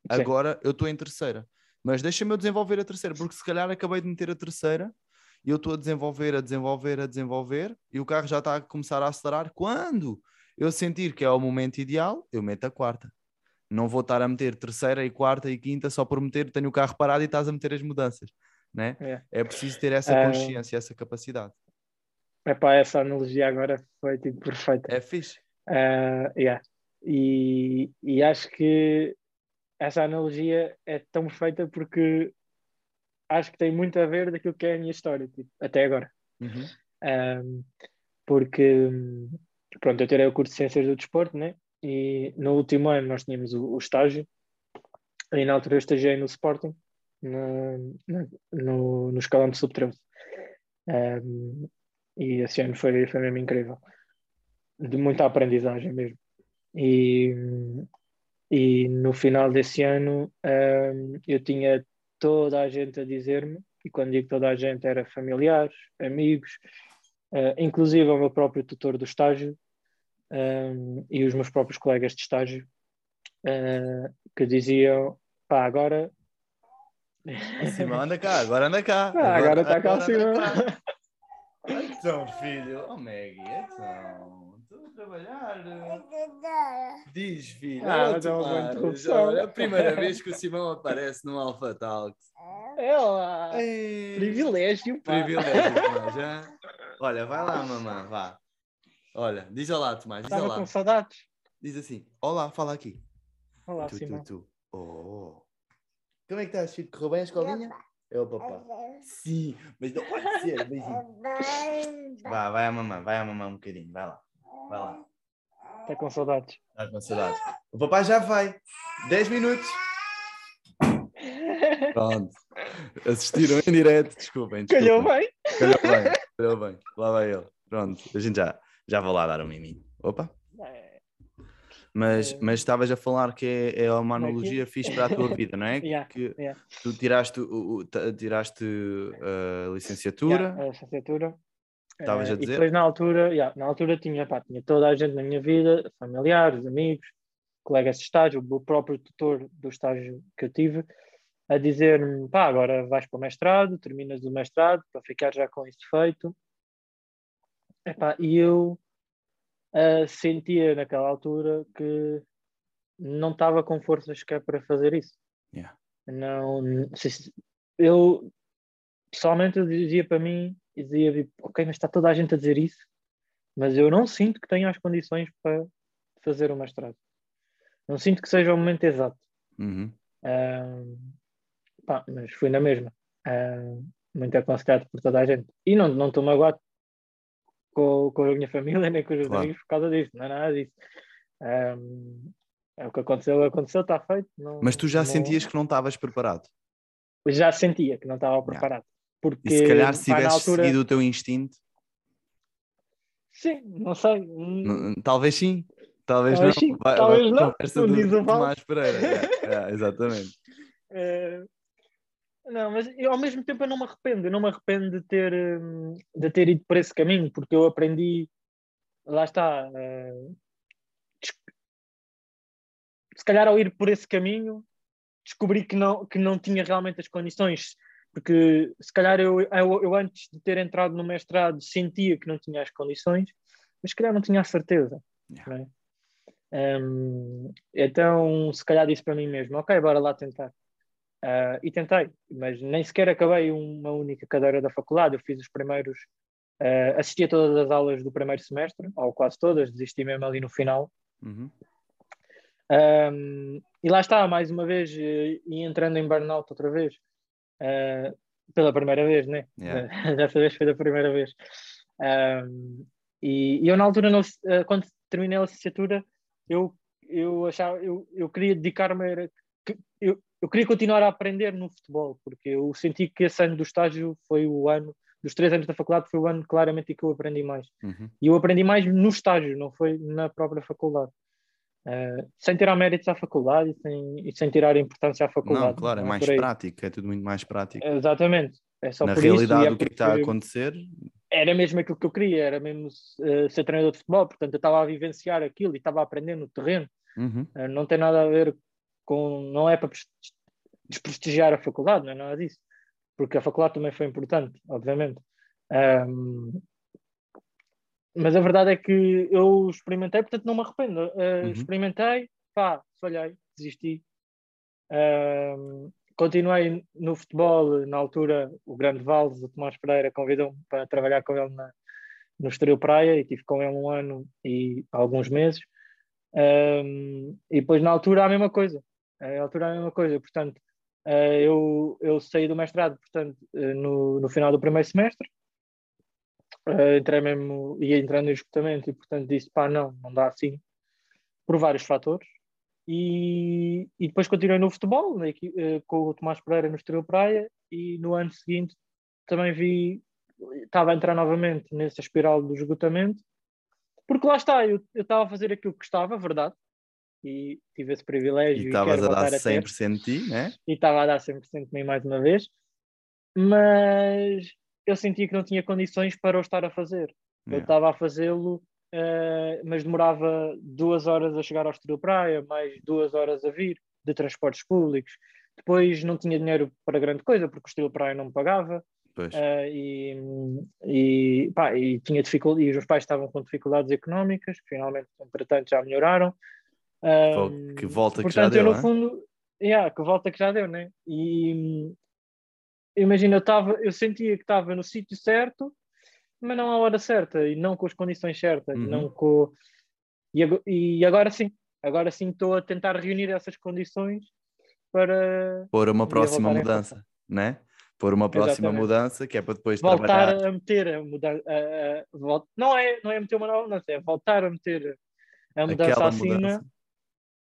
Agora eu estou em terceira. Mas deixa-me eu desenvolver a terceira, porque se calhar acabei de meter a terceira e eu estou a desenvolver, a desenvolver, a desenvolver e o carro já está a começar a acelerar. Quando eu sentir que é o momento ideal, eu meto a quarta. Não vou estar a meter terceira e quarta e quinta só por meter, tenho o carro parado e estás a meter as mudanças. Né? É. É preciso ter essa Ah, consciência, essa capacidade. Epá, essa analogia agora foi tipo perfeita. É fixe. Ah, yeah. e, e acho que essa analogia é tão perfeita porque acho que tem muito a ver daquilo que é a minha história, tipo, até agora. Uhum. Um, porque pronto, eu tirei o curso de Ciências do Desporto, né? E no último ano nós tínhamos o, o estágio, e na altura eu estagiei no Sporting, na- no, no escalão de sub-13. Um, e esse ano foi, foi mesmo incrível, de muita aprendizagem mesmo. E, e no final desse ano um, eu tinha toda a gente a dizer-me, e quando digo toda a gente era familiares, amigos, Uh, inclusive o meu próprio tutor do estágio um, e os meus próprios colegas de estágio uh, que diziam pá, agora Simão, anda cá, agora anda cá. Ah, agora está cá o Simão. Então, filho, oh Maggie, então, trabalhar. Diz, filho, Ah, é uma boa Tomás, interrupção. olha, a primeira vez que o Simão aparece no Alpha Talks. É lá. Ei, Privilégio, pá. Privilégio, Tomás, já. Olha, vai lá, mamãe, vá. Olha, diz olá, Tomás, diz Estava olá. com saudades. Diz assim, olá, fala aqui. Olá, tu, Simão. tu, tu. Oh. Como é que estás, filho? Correu bem a escolinha? É o papá. Sim, mas não pode ser, beijinho. Vá, vai à mamãe, vai à mamãe um bocadinho, vai lá. Vai lá. Está com saudades. Estás com saudades. O papai já vai. 10 minutos. Pronto. Assistiram em direto, desculpem. desculpem. Calhou bem. Calhou bem, calhou bem. Lá vai ele. Pronto, a gente já, já vou lá dar um miminho. Opa. É, Mas, Eh, mas estavas a falar que é, é uma é é? analogia fixe para a tua vida, não é? Yeah, que yeah. tu tiraste, o, tiraste a licenciatura. Yeah, a licenciatura. Estavas Eh, a dizer? E depois na altura, yeah, na altura tinha, pá, tinha toda a gente na minha vida, familiares, amigos, colegas de estágio, o próprio tutor do estágio que eu tive, a dizer-me, pá, agora vais para o mestrado, terminas o mestrado, para ficar já com isso feito. Epá, e eu ah, sentia naquela altura que não estava com forças sequer para fazer isso. Yeah. Não, se- eu pessoalmente eu dizia para mim, e dizia, tipo, ok, mas está toda a gente a dizer isso, mas eu não sinto que tenha as condições para fazer o mestrado. Não sinto que seja o momento exato. Uhum. Pá, mas fui na mesma. Muito aconselhado por toda a gente. E não não estou magoado com, com a minha família nem com os Claro. amigos por causa disso, não é nada disso. É o que aconteceu, aconteceu, está feito. não- Mas tu já não- sentias que não estavas preparado. Já sentia que não estava preparado. Porque E se calhar se tivesses altura, seguido o teu instinto, Sim, não sei. hum, talvez sim. Talvez, Talvez não. sim, Vai- talvez vai- não, Conversa do diz o Val. Tomás Pereira. É, é, exatamente. Eh, não, mas eu, ao mesmo tempo eu não me arrependo. Eu não me arrependo de ter, hum, de ter ido por esse caminho, porque eu aprendi, lá está. eh, se calhar ao ir por esse caminho, descobri que não, que não tinha realmente as condições. Porque se calhar eu, eu, eu antes de ter entrado no mestrado sentia que não tinha as condições, mas se calhar não tinha a certeza. Yeah. não é? Então, se calhar disse para mim mesmo: Ok, bora lá tentar. Ah, e tentei, mas nem sequer acabei uma única cadeira da faculdade. Eu fiz os primeiros, ah, assisti a todas as aulas do primeiro semestre, ou quase todas, desisti mesmo ali no final. Uhum. Um, e lá está, mais uma vez, eh, e entrando em burnout outra vez, eh, pela primeira vez, né? Yeah. Dessa vez foi da primeira vez. Um, e, e eu, na altura, não- eh, quando terminei a licenciatura, eu, eu achava, eu, eu queria dedicar-me, eu, eu queria continuar a aprender no futebol, porque eu senti que esse ano do estágio foi o ano, dos três anos da faculdade, foi o ano claramente que eu aprendi mais. Uhum. E eu aprendi mais no estágio, não foi na própria faculdade. Uh, sem tirar méritos à faculdade e sem, e sem tirar importância à faculdade. Não, claro, é não mais prático, é tudo muito mais prático. Exatamente. É só Na realidade, é o que é está a acontecer? Era mesmo aquilo que eu queria, era mesmo uh, ser treinador de futebol, portanto eu estava a vivenciar aquilo e estava a aprender no terreno. Uhum. Uh, não tem nada a ver com. Não é para pres- desprestigiar a faculdade, não é nada disso. Porque a faculdade também foi importante, obviamente. Um, mas a verdade é que eu experimentei, portanto não me arrependo. Uh, Uhum. Experimentei, pá, falhei, desisti. Um, continuei no futebol, na altura, o grande Valdes, o Tomás Pereira, convidou-me para trabalhar com ele na, no Estoril Praia e tive com ele um ano e alguns meses. Um, e depois na altura a mesma coisa. Na altura a mesma coisa. Portanto, uh, eu, eu saí do mestrado, portanto, uh, no, no final do primeiro semestre. Uh, entrei mesmo, ia entrando em esgotamento e portanto disse, pá, não, não dá assim, por vários fatores. E, e depois continuei no futebol, na uh, com o Tomás Pereira no Estoril Praia e no ano seguinte também vi, estava a entrar novamente nessa espiral do esgotamento, porque lá está, eu estava a fazer aquilo que gostava, verdade, e tive esse privilégio E estavas a dar voltar a ter 100% de ti, né? e estava a dar 100% de mim mais uma vez, mas eu sentia que não tinha condições para o estar a fazer. Eu Yeah. estava a fazê-lo, eh, mas demorava duas horas a chegar ao Estoril Praia, mais duas horas a vir de transportes públicos. Depois não tinha dinheiro para grande coisa, porque o Estoril Praia não me pagava. Uh, e, e, pá, e tinha dificuldade, e os meus pais estavam com dificuldades económicas, que finalmente, entretanto, já melhoraram. Uh, que volta portanto, que já deu, eu, no fundo, yeah, que volta que já deu, né? E imagina, eu, tava, eu sentia que estava no sítio certo, mas não à hora certa, e não com as condições certas, Uhum. não com... E, e agora sim, agora sim estou a tentar reunir essas condições para Pôr uma Um próxima mudança, né? Pôr uma próxima Exatamente. mudança que é para depois voltar trabalhar. a meter a mudança. A, a- vol- não, é, não é meter uma nova mudança, é voltar a meter a mudança Aquela acima, mudança.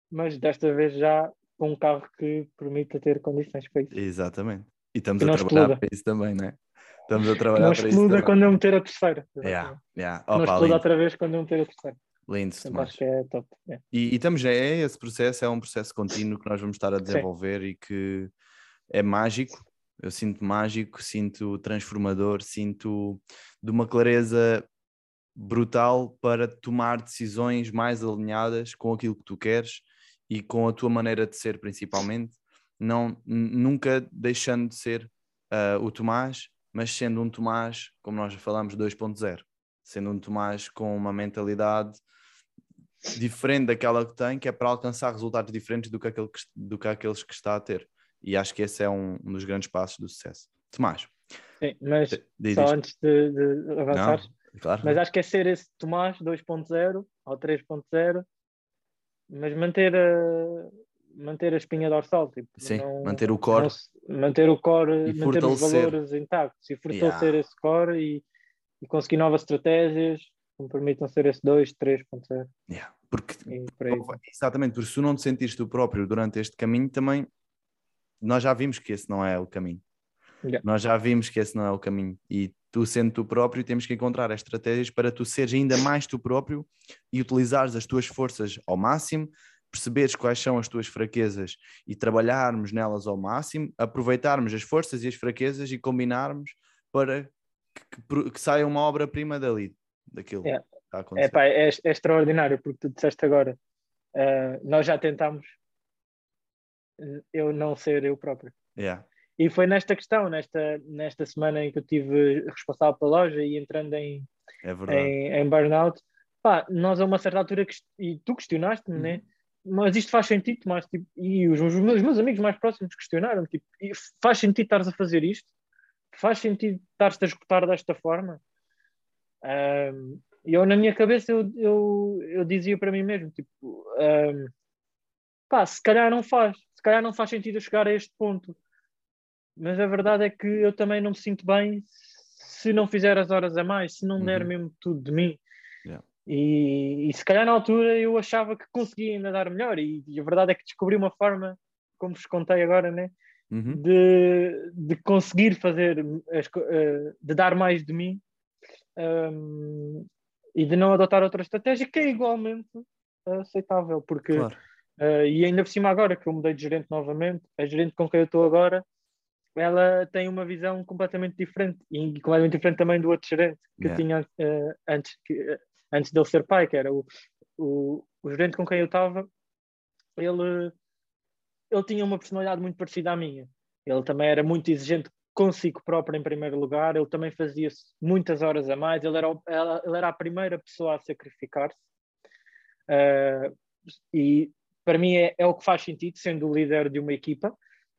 mas desta vez já com um carro que permita ter condições para isso. Exatamente. E estamos a não trabalhar para isso também, né? Estamos a trabalhar Não para isso. também. quando eu meter a terceira. Yeah, yeah. Não Opa, exploda lindo, outra vez quando eu meter a terceira. lindo, Tomás. acho que é top. É. E, e estamos, é esse processo, é um processo contínuo que nós vamos estar a desenvolver e que é mágico. Eu sinto mágico, sinto transformador, sinto de uma clareza brutal para tomar decisões mais alinhadas com aquilo que tu queres e com a tua maneira de ser, principalmente. Não, nunca deixando de ser ah, o Tomás, mas sendo um Tomás, como nós falamos, 2.0. Sendo um Tomás com uma mentalidade diferente daquela que tem, que é para alcançar resultados diferentes do que, aquele que, do que aqueles que está a ter. E acho que esse é um, um dos grandes passos do sucesso. Tomás, Sim, mas diz só isto. antes de, de avançar, Claro. mas acho que é ser esse Tomás 2.0 ou 3.0, mas manter a, manter a espinha dorsal. Tipo, Sim, não- manter o core. não manter o core, E manter os valores intactos e fortalecer Yeah. esse core e, e conseguir novas estratégias que me permitam ser esse 2, 3.0 Yeah, Porque, e por exatamente, porque se tu não te sentires tu próprio durante este caminho, também nós já vimos que esse não é o caminho. Yeah. Nós já vimos que esse não é o caminho. E tu, sendo tu próprio, temos que encontrar estratégias para tu seres ainda mais tu próprio e utilizares as tuas forças ao máximo, perceberes quais são as tuas fraquezas e trabalharmos nelas ao máximo, aproveitarmos as forças e as fraquezas e combinarmos para que, que que saia uma obra-prima dali, daquilo Yeah. que está a acontecer. É, pá, é, é extraordinário porque tu disseste agora, ah, nós já tentámos eh, eu não ser eu próprio. Yeah. E foi nesta questão, nesta, nesta semana em que eu tive responsável pela loja e entrando em, É em, em burnout, pá, nós a uma certa altura, e tu questionaste-me, Uhum. né? Mas isto faz sentido, mas, tipo, e os, os meus, os meus amigos mais próximos questionaram tipo, "E faz sentido estares a fazer isto? Faz sentido estares-te a esgotar desta forma? Ahm, E eu, na minha cabeça, eu, eu, eu dizia para mim mesmo, tipo, ahm, pá, se calhar não faz, se calhar não faz sentido eu chegar a este ponto. Mas a verdade é que eu também não me sinto bem se não fizer as horas a mais, se não der Uhum. mesmo tudo de mim. E, e se calhar na altura eu achava que conseguia ainda dar melhor, e, e a verdade é que descobri uma forma, como vos contei agora, né? Uhum. de, de conseguir fazer, as eh, de dar mais de mim um, e de não adotar outra estratégia que é igualmente aceitável, porque Claro. eh, e ainda por cima agora que eu mudei de gerente novamente, a gerente com quem eu estou agora, ela tem uma visão completamente diferente e completamente diferente também do outro gerente que Yeah. tinha eh, antes, que, antes dele ser pai, que era o, o, o gerente com quem eu estava, ele, ele tinha uma personalidade muito parecida à minha. Ele também era muito exigente consigo próprio em primeiro lugar, ele também fazia muitas horas a mais, ele era, ele era a primeira pessoa a sacrificar-se. Eh, e para mim é, é o que faz sentido, sendo o líder de uma equipa.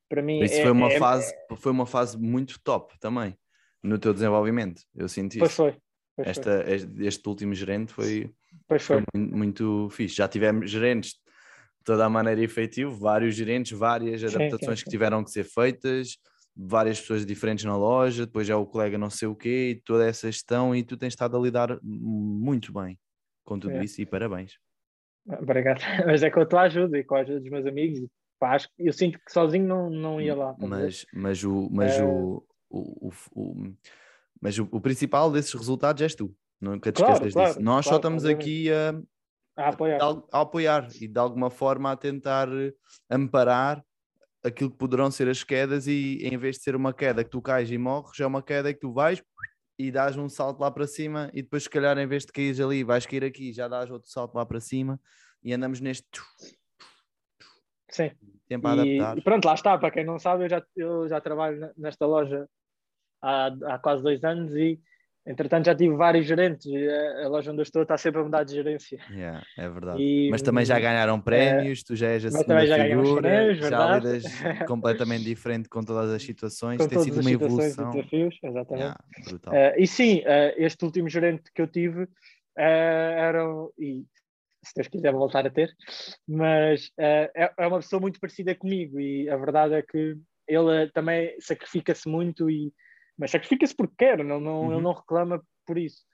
Para mim Isso é, foi uma é- fase, foi uma fase muito top também no teu desenvolvimento. Eu senti Pois isso. foi. Esta, este, último gerente foi, foi foi. muito, muito fixe. Já tivemos gerentes de toda a maneira efetivo, vários gerentes, várias adaptações sim, que sim. tiveram que ser feitas, várias pessoas diferentes na loja, depois é o colega não sei o quê, e toda essa gestão, e tu tens estado a lidar muito bem com tudo É. isso, e parabéns. Obrigado. Mas é com a tua ajuda e com a ajuda dos meus amigos. pá, acho que eu sinto que sozinho não, não ia lá. mas, mas, o, mas, É. o, o, o, o- mas o, o principal desses resultados és tu. Nunca te Claro, esqueças claro, disso. Nós só claro, estamos obviamente. aqui a, a apoiar. al- a apoiar e de alguma forma a tentar eh, amparar aquilo que poderão ser as quedas e em vez de ser uma queda que tu cais e morres, é uma queda que tu vais e dás um salto lá para cima e depois se calhar em vez de cair ali, vais cair aqui, já dás outro salto lá para cima e andamos neste Sim. tempo a E, adaptar. e pronto, lá está. Para quem não sabe, eu já, eu já trabalho ne- nesta loja há, há quase dois anos e Entretanto, já tive vários gerentes. A loja onde eu estou está sempre a mudar de gerência. Yeah, é verdade. E, mas também já ganharam prémios, é, tu já és a segunda já figura, prémios, já lidas completamente diferente com todas as situações. Com Tem sido uma evolução. desafios, exatamente. Yeah, uh, e sim, uh, este último gerente que eu tive uh, era, e se Deus quiser voltar a ter, mas é, é uma pessoa muito parecida comigo e a verdade é que ele também sacrifica-se muito e mas sacrifica-se porque quer, não, não, uhum. ele não reclama por isso.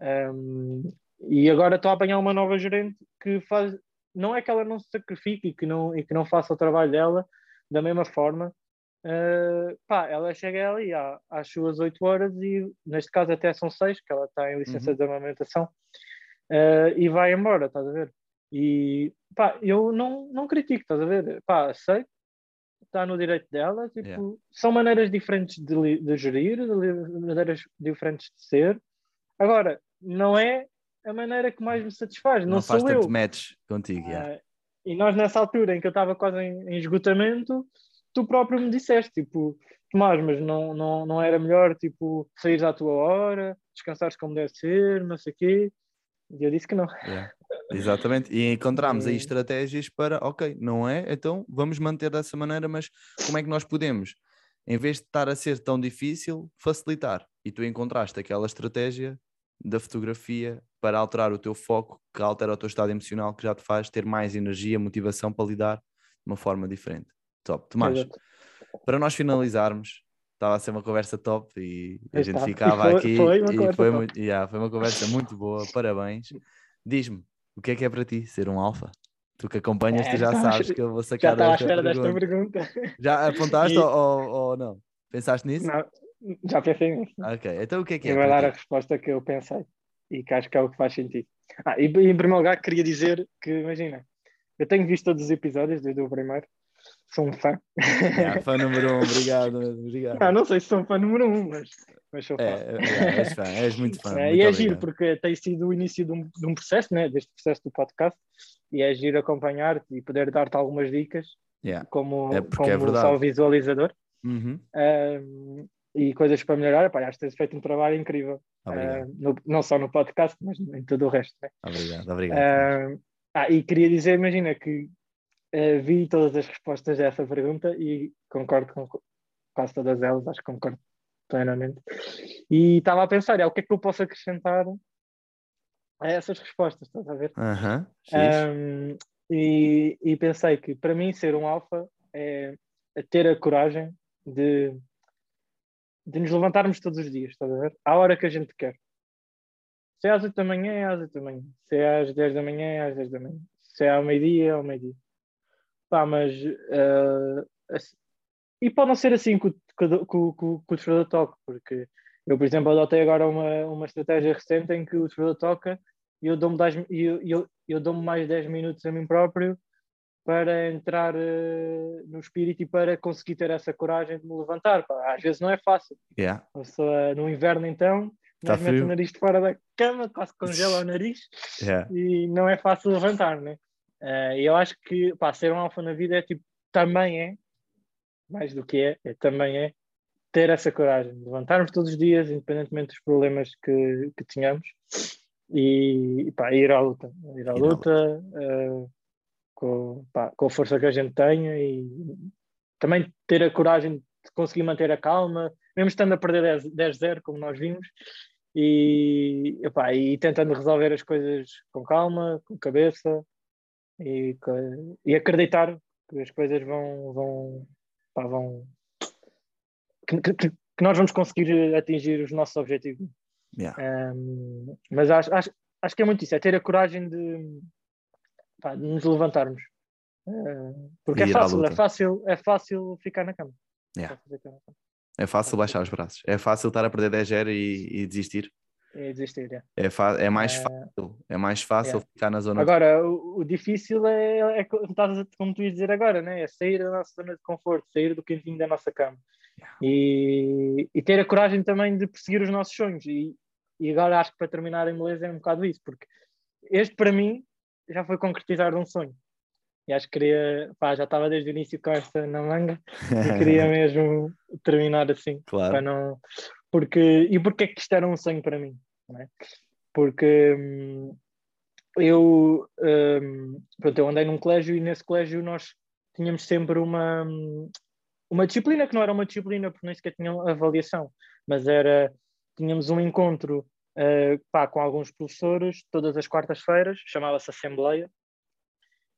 Um, e agora estou a apanhar uma nova gerente que faz, não é que ela não se sacrifique e que não, e que não faça o trabalho dela da mesma forma. Uh, pá, ela chega ali à, às suas 8 horas e neste caso até são 6, que ela está em licença uhum. de amamentação, uh, e vai embora, estás a ver? E pá, eu não, não critico, estás a ver? Pá, sei está no direito dela. Tipo, yeah. São maneiras diferentes de, de gerir, de maneiras diferentes de ser. Agora, não é a maneira que mais me satisfaz. Não, não faz tanto match contigo. Yeah. Uh, e nós, nessa altura em que eu estava quase em, em, esgotamento, tu próprio me disseste, tipo, Tomás, mas não, não, não era melhor, tipo, sair à tua hora, descansares como deve ser, não sei o quê. E eu disse que não. Yeah. Exatamente, e encontramos aí estratégias para, ok, não é, então vamos manter dessa maneira, mas como é que nós podemos, em vez de estar a ser tão difícil, facilitar? E tu encontraste aquela estratégia da fotografia para alterar o teu foco, que altera o teu estado emocional, que já te faz ter mais energia, motivação para lidar de uma forma diferente. Top. Tomás, para nós finalizarmos, estava a ser uma conversa top e a gente ficava foi, aqui foi e foi, muito, yeah, foi uma conversa muito boa, parabéns. Diz-me, o que é que é para ti ser um alfa? Tu que acompanhas, é, tu já sabes que eu vou sacar já estava à espera desta pergunta. Já apontaste e... ou, ou, não? Pensaste nisso? Não, já pensei nisso. Ok, então o que é que é? Eu vou dar a resposta que eu pensei e que acho que é o que faz sentido. Ah, e em primeiro lugar queria dizer que, imagina, eu tenho visto todos os episódios desde o primeiro, sou um fã. Yeah, fã número um, obrigado, obrigado. Ah, não sei se sou um fã número um, mas mas sou fã. É, é, és fã, és muito fã. É, muito e é giro, porque tem sido o início de um, de um, processo, né, deste processo do podcast, e é giro acompanhar-te e poder dar-te algumas dicas, yeah. como, é como é só visualizador, uhum. um, e coisas para melhorar. Pá, acho que tens feito um trabalho incrível, uh, no, não só no podcast, mas em todo o resto. Né? Obrigado, obrigado. Uh, ah, e queria dizer, imagina que uh, vi todas as respostas a essa pergunta e concordo com quase todas elas, acho que concordo plenamente. E estava a pensar, é o que é que eu posso acrescentar a essas respostas, estás a ver? Uhum, um, e, e, pensei que para mim ser um alfa é, é, ter a coragem de, de nos levantarmos todos os dias, estás a ver? À hora que a gente quer. Se é às 8 da manhã, é às 8 da manhã. Se é às 10 da manhã, é às 10 da manhã. Se é ao meio-dia, é ao meio-dia. Pá, mas uh, e pode não ser assim que o, o desfrulador toque, porque eu, por exemplo, adotei agora uma, uma estratégia recente em que o desfrulador toca e eu dou-me eu, eu, eu dou mais 10 minutos a mim próprio para entrar uh, no espírito e para conseguir ter essa coragem de me levantar. Pá. Às vezes não é fácil. Yeah. Uh, no inverno, então, tá mete o nariz de fora da cama, quase congela o nariz yeah. e não é fácil levantar, né? Uh, eu acho que pá, ser um alfa na vida é tipo, também é mais do que é, é também é ter essa coragem, levantarmos todos os dias, independentemente dos problemas que, que tenhamos, e, pá, ir à luta, ir à luta uh, com, pá, com a força que a gente tenha e também ter a coragem de conseguir manter a calma, mesmo estando a perder 10-0, como nós vimos, e, epá, e tentando resolver as coisas com calma, com cabeça e, e acreditar que as coisas vão, vão, pá, vão que, que, que, nós vamos conseguir atingir os nossos objetivos. Yeah. Um, mas acho, acho, acho que é muito isso, é ter a coragem de, pá, de nos levantarmos. Uh, porque é fácil, é fácil, é fácil ficar na cama. Yeah. É fácil baixar os braços. É fácil estar a perder 10 0 e, e desistir. É desistir, é. É, é mais fácil, é mais fácil é. ficar na zona. Agora, de... o, o, difícil é, é como tu ias dizer agora, né? é sair da nossa zona de conforto, sair do quentinho da nossa cama yeah. e, e ter a coragem também de perseguir os nossos sonhos. E, e agora acho que para terminar em beleza é um bocado isso, porque este para mim já foi concretizar um sonho. e acho que queria, pá, já estava desde o início com esta na manga e queria mesmo terminar assim, Claro. para não, porque, e porque é que isto era um sonho para mim, é? Porque hum, eu, hum, pronto, eu andei num colégio e nesse colégio nós tínhamos sempre uma, hum, uma disciplina que não era uma disciplina porque nem sequer tinha avaliação, mas era, tínhamos um encontro eh, pá, com alguns professores todas as quartas-feiras, chamava-se Assembleia,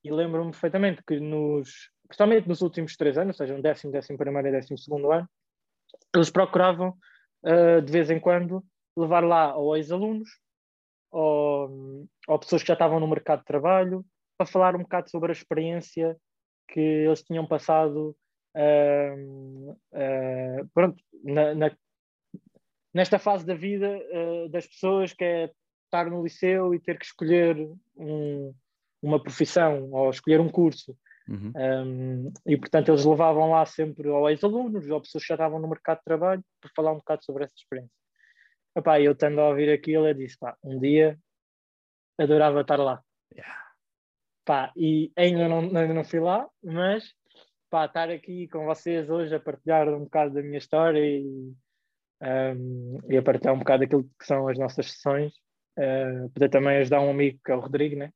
e lembro-me perfeitamente que nos, principalmente nos últimos três anos, ou seja, no décimo, décimo primeiro e décimo segundo ano, eles procuravam eh, de vez em quando levar lá ou ex-alunos ou, ou pessoas que já estavam no mercado de trabalho para falar um bocado sobre a experiência que eles tinham passado ehm, eh, pronto, na- na- nesta fase da vida eh, das pessoas que é estar no liceu e ter que escolher um- uma profissão ou escolher um curso. Uhum. Um, e portanto eles levavam lá sempre ou ex-alunos ou pessoas que já estavam no mercado de trabalho para falar um bocado sobre essa experiência. Epá, eu estando a ouvir aquilo, eu disse, pá, um dia adorava estar lá. Yeah. Pá, e ainda não, ainda não fui lá, mas pá, estar aqui com vocês hoje a partilhar um bocado da minha história e, um, e a partilhar um bocado daquilo que são as nossas sessões, uh, poder também ajudar um amigo que é o Rodrigo, né?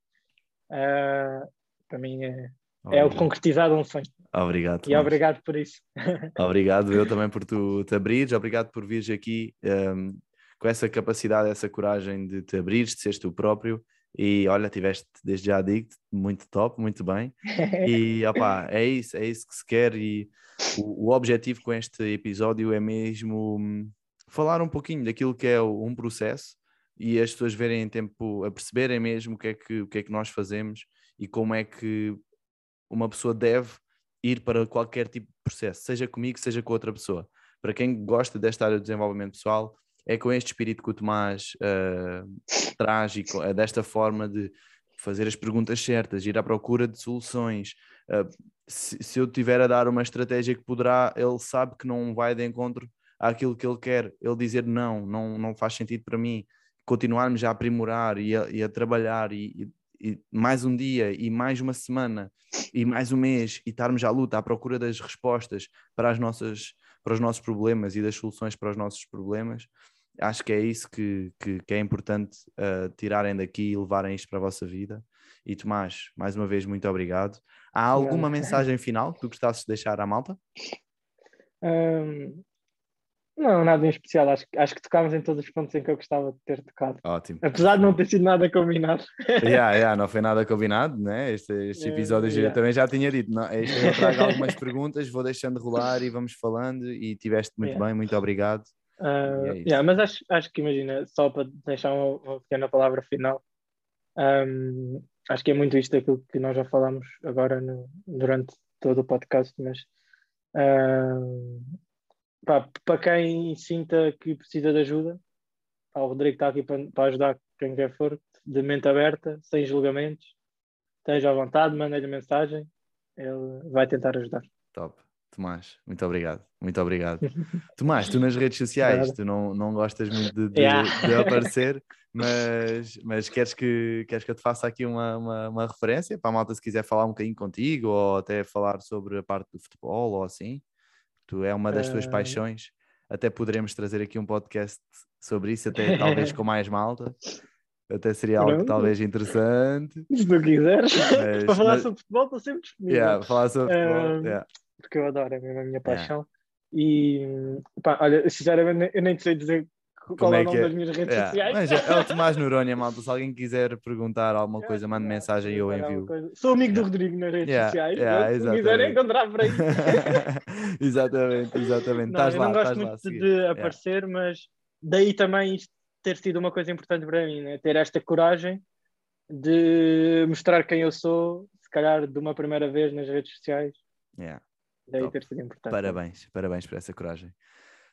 Uh, para mim é, é o concretizado um sonho. Obrigado. E Tomás. obrigado por isso. Obrigado eu também por tu te abrires, obrigado por vires aqui um, com essa capacidade, essa coragem de te abrires, de seres tu próprio. E olha, tiveste desde já digo muito top, muito bem. E opá, é isso, é isso que se quer. E o, o objetivo com este episódio é mesmo hum, falar um pouquinho daquilo que é um processo e as pessoas verem em tempo a perceberem mesmo o que é que, o que, é que nós fazemos e como é que uma pessoa deve ir para qualquer tipo de processo, seja comigo, seja com outra pessoa. Para quem gosta desta área de desenvolvimento pessoal, é com este espírito que o Tomás ah, traz e co- é desta forma de fazer as perguntas certas, ir à procura de soluções. Ah, se, se eu tiver a dar uma estratégia que poderá, ele sabe que não vai de encontro àquilo que ele quer, ele dizer não, não, não faz sentido para mim, continuarmos a aprimorar e a, e a trabalhar e, e- e mais um dia e mais uma semana e mais um mês e estarmos à luta à procura das respostas para as nossas para os nossos problemas e das soluções para os nossos problemas acho que é isso que, que, que é importante uh, tirarem daqui e levarem isto para a vossa vida. E Tomás, mais uma vez muito obrigado. Há alguma mensagem final que tu gostasses de deixar à malta? Um, não, nada em especial. Acho, que- acho que tocámos em todos os pontos em que eu gostava de ter tocado. ótimo Apesar de não ter sido nada combinado. yeah, yeah, não foi nada combinado, né? Este, estes Eh, episódios eu yeah. também já tinha dito. Não, este eu trago algumas perguntas, vou deixando rolar e vamos falando. E tiveste muito Yeah. bem, muito obrigado. Uh, é yeah, mas acho, acho que imagina, só para deixar uma, uma pequena palavra final, um, acho que é muito isto aquilo que nós já falamos agora no- durante todo o podcast, mas um, pá, para quem sinta que precisa de ajuda, pá, o Rodrigo está aqui para, para ajudar quem quer for, de mente aberta, sem julgamentos, esteja à vontade, manda-lhe mensagem, ele vai tentar ajudar. Top. Tomás, muito obrigado. Muito obrigado. Tomás, tu nas redes sociais, tu não, não gostas muito de, de- Yeah. de aparecer, mas, mas queres, que, queres que eu te faça aqui uma, uma, uma referência para a malta se quiser falar um bocadinho contigo ou até falar sobre a parte do futebol ou assim? Tu é uma das tuas Ah. paixões. Até poderemos trazer aqui um podcast sobre isso, até talvez com mais malta. Até seria algo Pronto. talvez interessante. Se tu quiseres, Mas- para falar mas- sobre futebol, estou sempre disponível. Yeah, falar sobre futebol. Ah, yeah. porque eu adoro, é mesmo a minha paixão. E pá, olha, sinceramente, eu nem sei dizer qual Como é, é o nome que é? das minhas redes Yeah, sociais. mas é, é o Tomás Noronha, malta. Se alguém quiser perguntar alguma coisa, mande yeah, mensagem e eu envio. Sou amigo do. Rodrigo nas redes Yeah, sociais. yeah, pronto, se quiserem encontrar por aí. exatamente, exatamente. Não, Estás eu lá, não gosto muito de aparecer, mas daí também isto ter sido uma coisa importante para mim, né? ter esta coragem de mostrar quem eu sou, se calhar de uma primeira vez nas redes sociais. Yeah. Daí Top. ter sido importante. Parabéns, parabéns por essa coragem.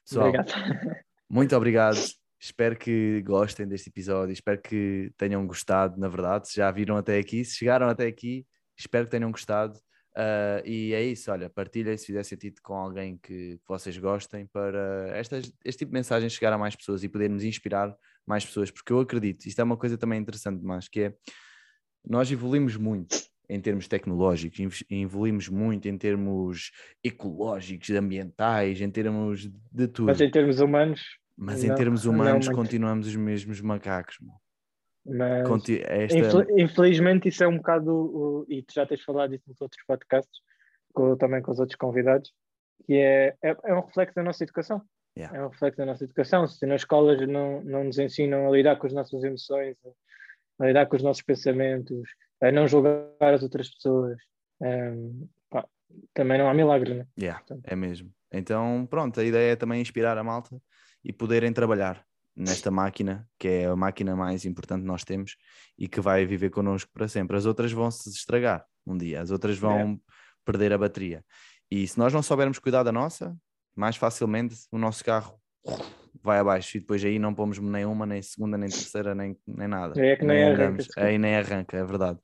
Pessoal, Obrigado. muito obrigado. Espero que gostem deste episódio. Espero que tenham gostado, na verdade. Se já viram até aqui, se chegaram até aqui, espero que tenham gostado. Ah, e é isso, olha, partilhem se fizer sentido com alguém que, vocês gostem para estas, este tipo de mensagem chegar a mais pessoas e podermos inspirar mais pessoas, porque eu acredito, isto é uma coisa também interessante, mas que é nós evoluímos muito em termos tecnológicos, evoluímos muito em termos ecológicos, ambientais, em termos de tudo. Mas em termos humanos. Mas em termos humanos continuamos os mesmos macacos. Mas, esta... infelizmente isso é um bocado, e tu já tens falado isso nos outros podcasts, com, também com os outros convidados, que é, é, é um reflexo da nossa educação. Yeah. É um reflexo da nossa educação. Se nas escolas não, não nos ensinam a lidar com as nossas emoções, a lidar com os nossos pensamentos, a não julgar as outras pessoas, um, pá, também não há milagre, né? Yeah, é mesmo. Então, pronto, a ideia é também inspirar a malta e poderem trabalhar nesta máquina, que é a máquina mais importante que nós temos e que vai viver connosco para sempre. As outras vão se estragar um dia, as outras vão é. perder a bateria. E se nós não soubermos cuidar da nossa, mais facilmente o nosso carro vai abaixo e depois aí não pomos nem uma, nem segunda, nem terceira, nem, nem nada. É que nem, nem arranca. Aí nem arranca, é verdade.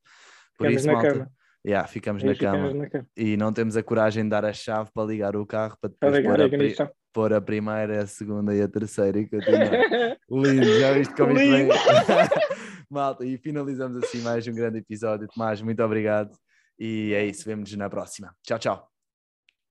Por ficamos isso, na malta, cama. Yeah, ficamos, na ficamos cama. na cama. E não temos a coragem de dar a chave para ligar o carro para depois pôr a, pri pôr a primeira, a segunda e a terceira e continuar. Lindo, já viste como isto vem? malta, e finalizamos assim mais um grande episódio. Tomás, muito obrigado. E é isso, vemos-nos na próxima. Tchau, tchau.